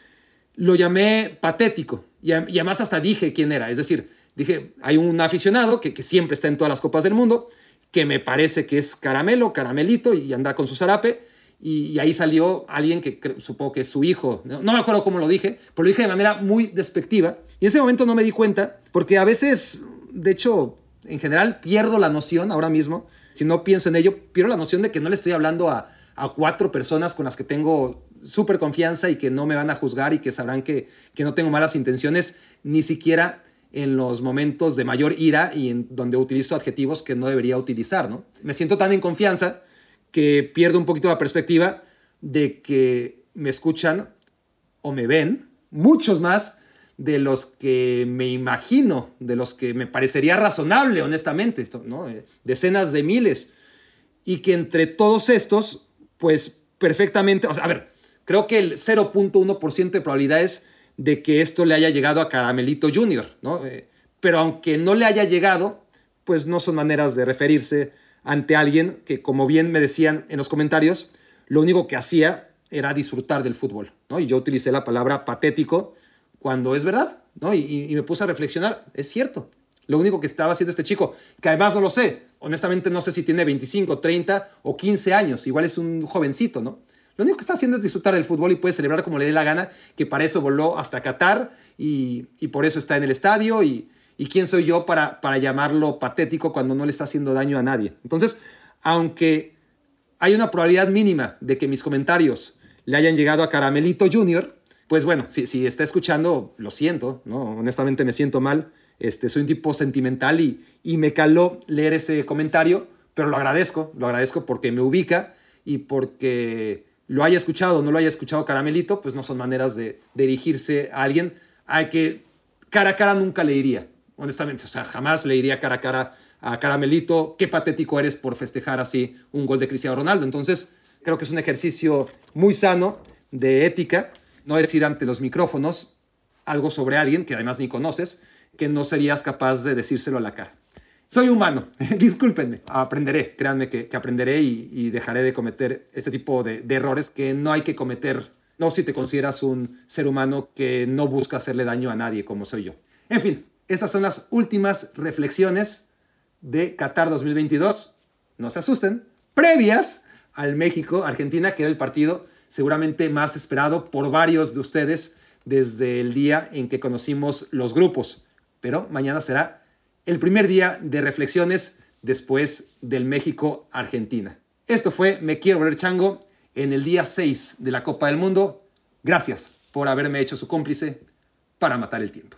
Speaker 3: lo llamé patético y, además hasta dije quién era. Es decir, dije, hay un aficionado que, que, siempre está en todas las copas del mundo, que me parece que es caramelo, caramelito y anda con su zarape y, ahí salió alguien que supongo que es su hijo. No, me acuerdo cómo lo dije, pero lo dije de manera muy despectiva. Y en ese momento no me di cuenta, porque a veces, de hecho, en general pierdo la noción ahora mismo, si no pienso en ello, pierdo la noción de que no le estoy hablando a, a cuatro personas con las que tengo súper confianza y que no me van a juzgar y que sabrán que, que no tengo malas intenciones, ni siquiera en los momentos de mayor ira y en donde utilizo adjetivos que no debería utilizar, ¿no? Me siento tan en confianza que pierdo un poquito la perspectiva de que me escuchan o me ven muchos más de los que me imagino, de los que me parecería razonable, honestamente. Eh, decenas de miles. Y que entre todos estos, pues perfectamente, o a ver, creo que el 0.1% de probabilidades de que esto le haya llegado a Caramelito Jr., ¿no? Eh, pero aunque no le haya llegado, pues no son maneras de referirse ante alguien que, como bien me decían en los comentarios, lo único que hacía era disfrutar del fútbol, ¿no? Y yo utilicé la palabra patético cuando es verdad, ¿no? Y, y me puse a reflexionar, es cierto, lo único que estaba haciendo este chico, que además no lo sé, honestamente no sé si tiene 25, 30 o 15 años, igual es un jovencito, ¿no? Lo único que está haciendo es disfrutar del fútbol y puede celebrar como le dé la gana, que para eso voló hasta Qatar y, por eso está en el estadio y, quién soy yo para, para llamarlo patético cuando no le está haciendo daño a nadie. Entonces, aunque hay una probabilidad mínima de que mis comentarios le hayan llegado a Caramelito Jr., pues bueno, si, si está escuchando, lo siento, ¿no? Honestamente me siento mal. Este, soy un tipo sentimental y, y me caló leer ese comentario, pero lo agradezco, lo agradezco porque me ubica y porque lo haya escuchado o no lo haya escuchado Caramelito, pues no son maneras de, dirigirse a alguien a que cara a cara nunca le diría, honestamente, o sea, jamás le diría cara a cara a Caramelito, qué patético eres por festejar así un gol de Cristiano Ronaldo. Entonces, creo que es un ejercicio muy sano de ética, no decir ante los micrófonos algo sobre alguien que además ni conoces, que no serías capaz de decírselo a la cara. Soy humano, discúlpenme, aprenderé, créanme que, aprenderé y, dejaré de cometer este tipo de, errores que no hay que cometer, no si te consideras un ser humano que no busca hacerle daño a nadie como soy yo. En fin, estas son las últimas reflexiones de Qatar 2022, no se asusten, previas al México-Argentina, que era el partido seguramente más esperado por varios de ustedes desde el día en que conocimos los grupos. Pero mañana será el primer día de reflexiones después del México-Argentina. Esto fue Me Quiero Ver Chango en el día 6 de la Copa del Mundo. Gracias por haberme hecho su cómplice para matar el tiempo.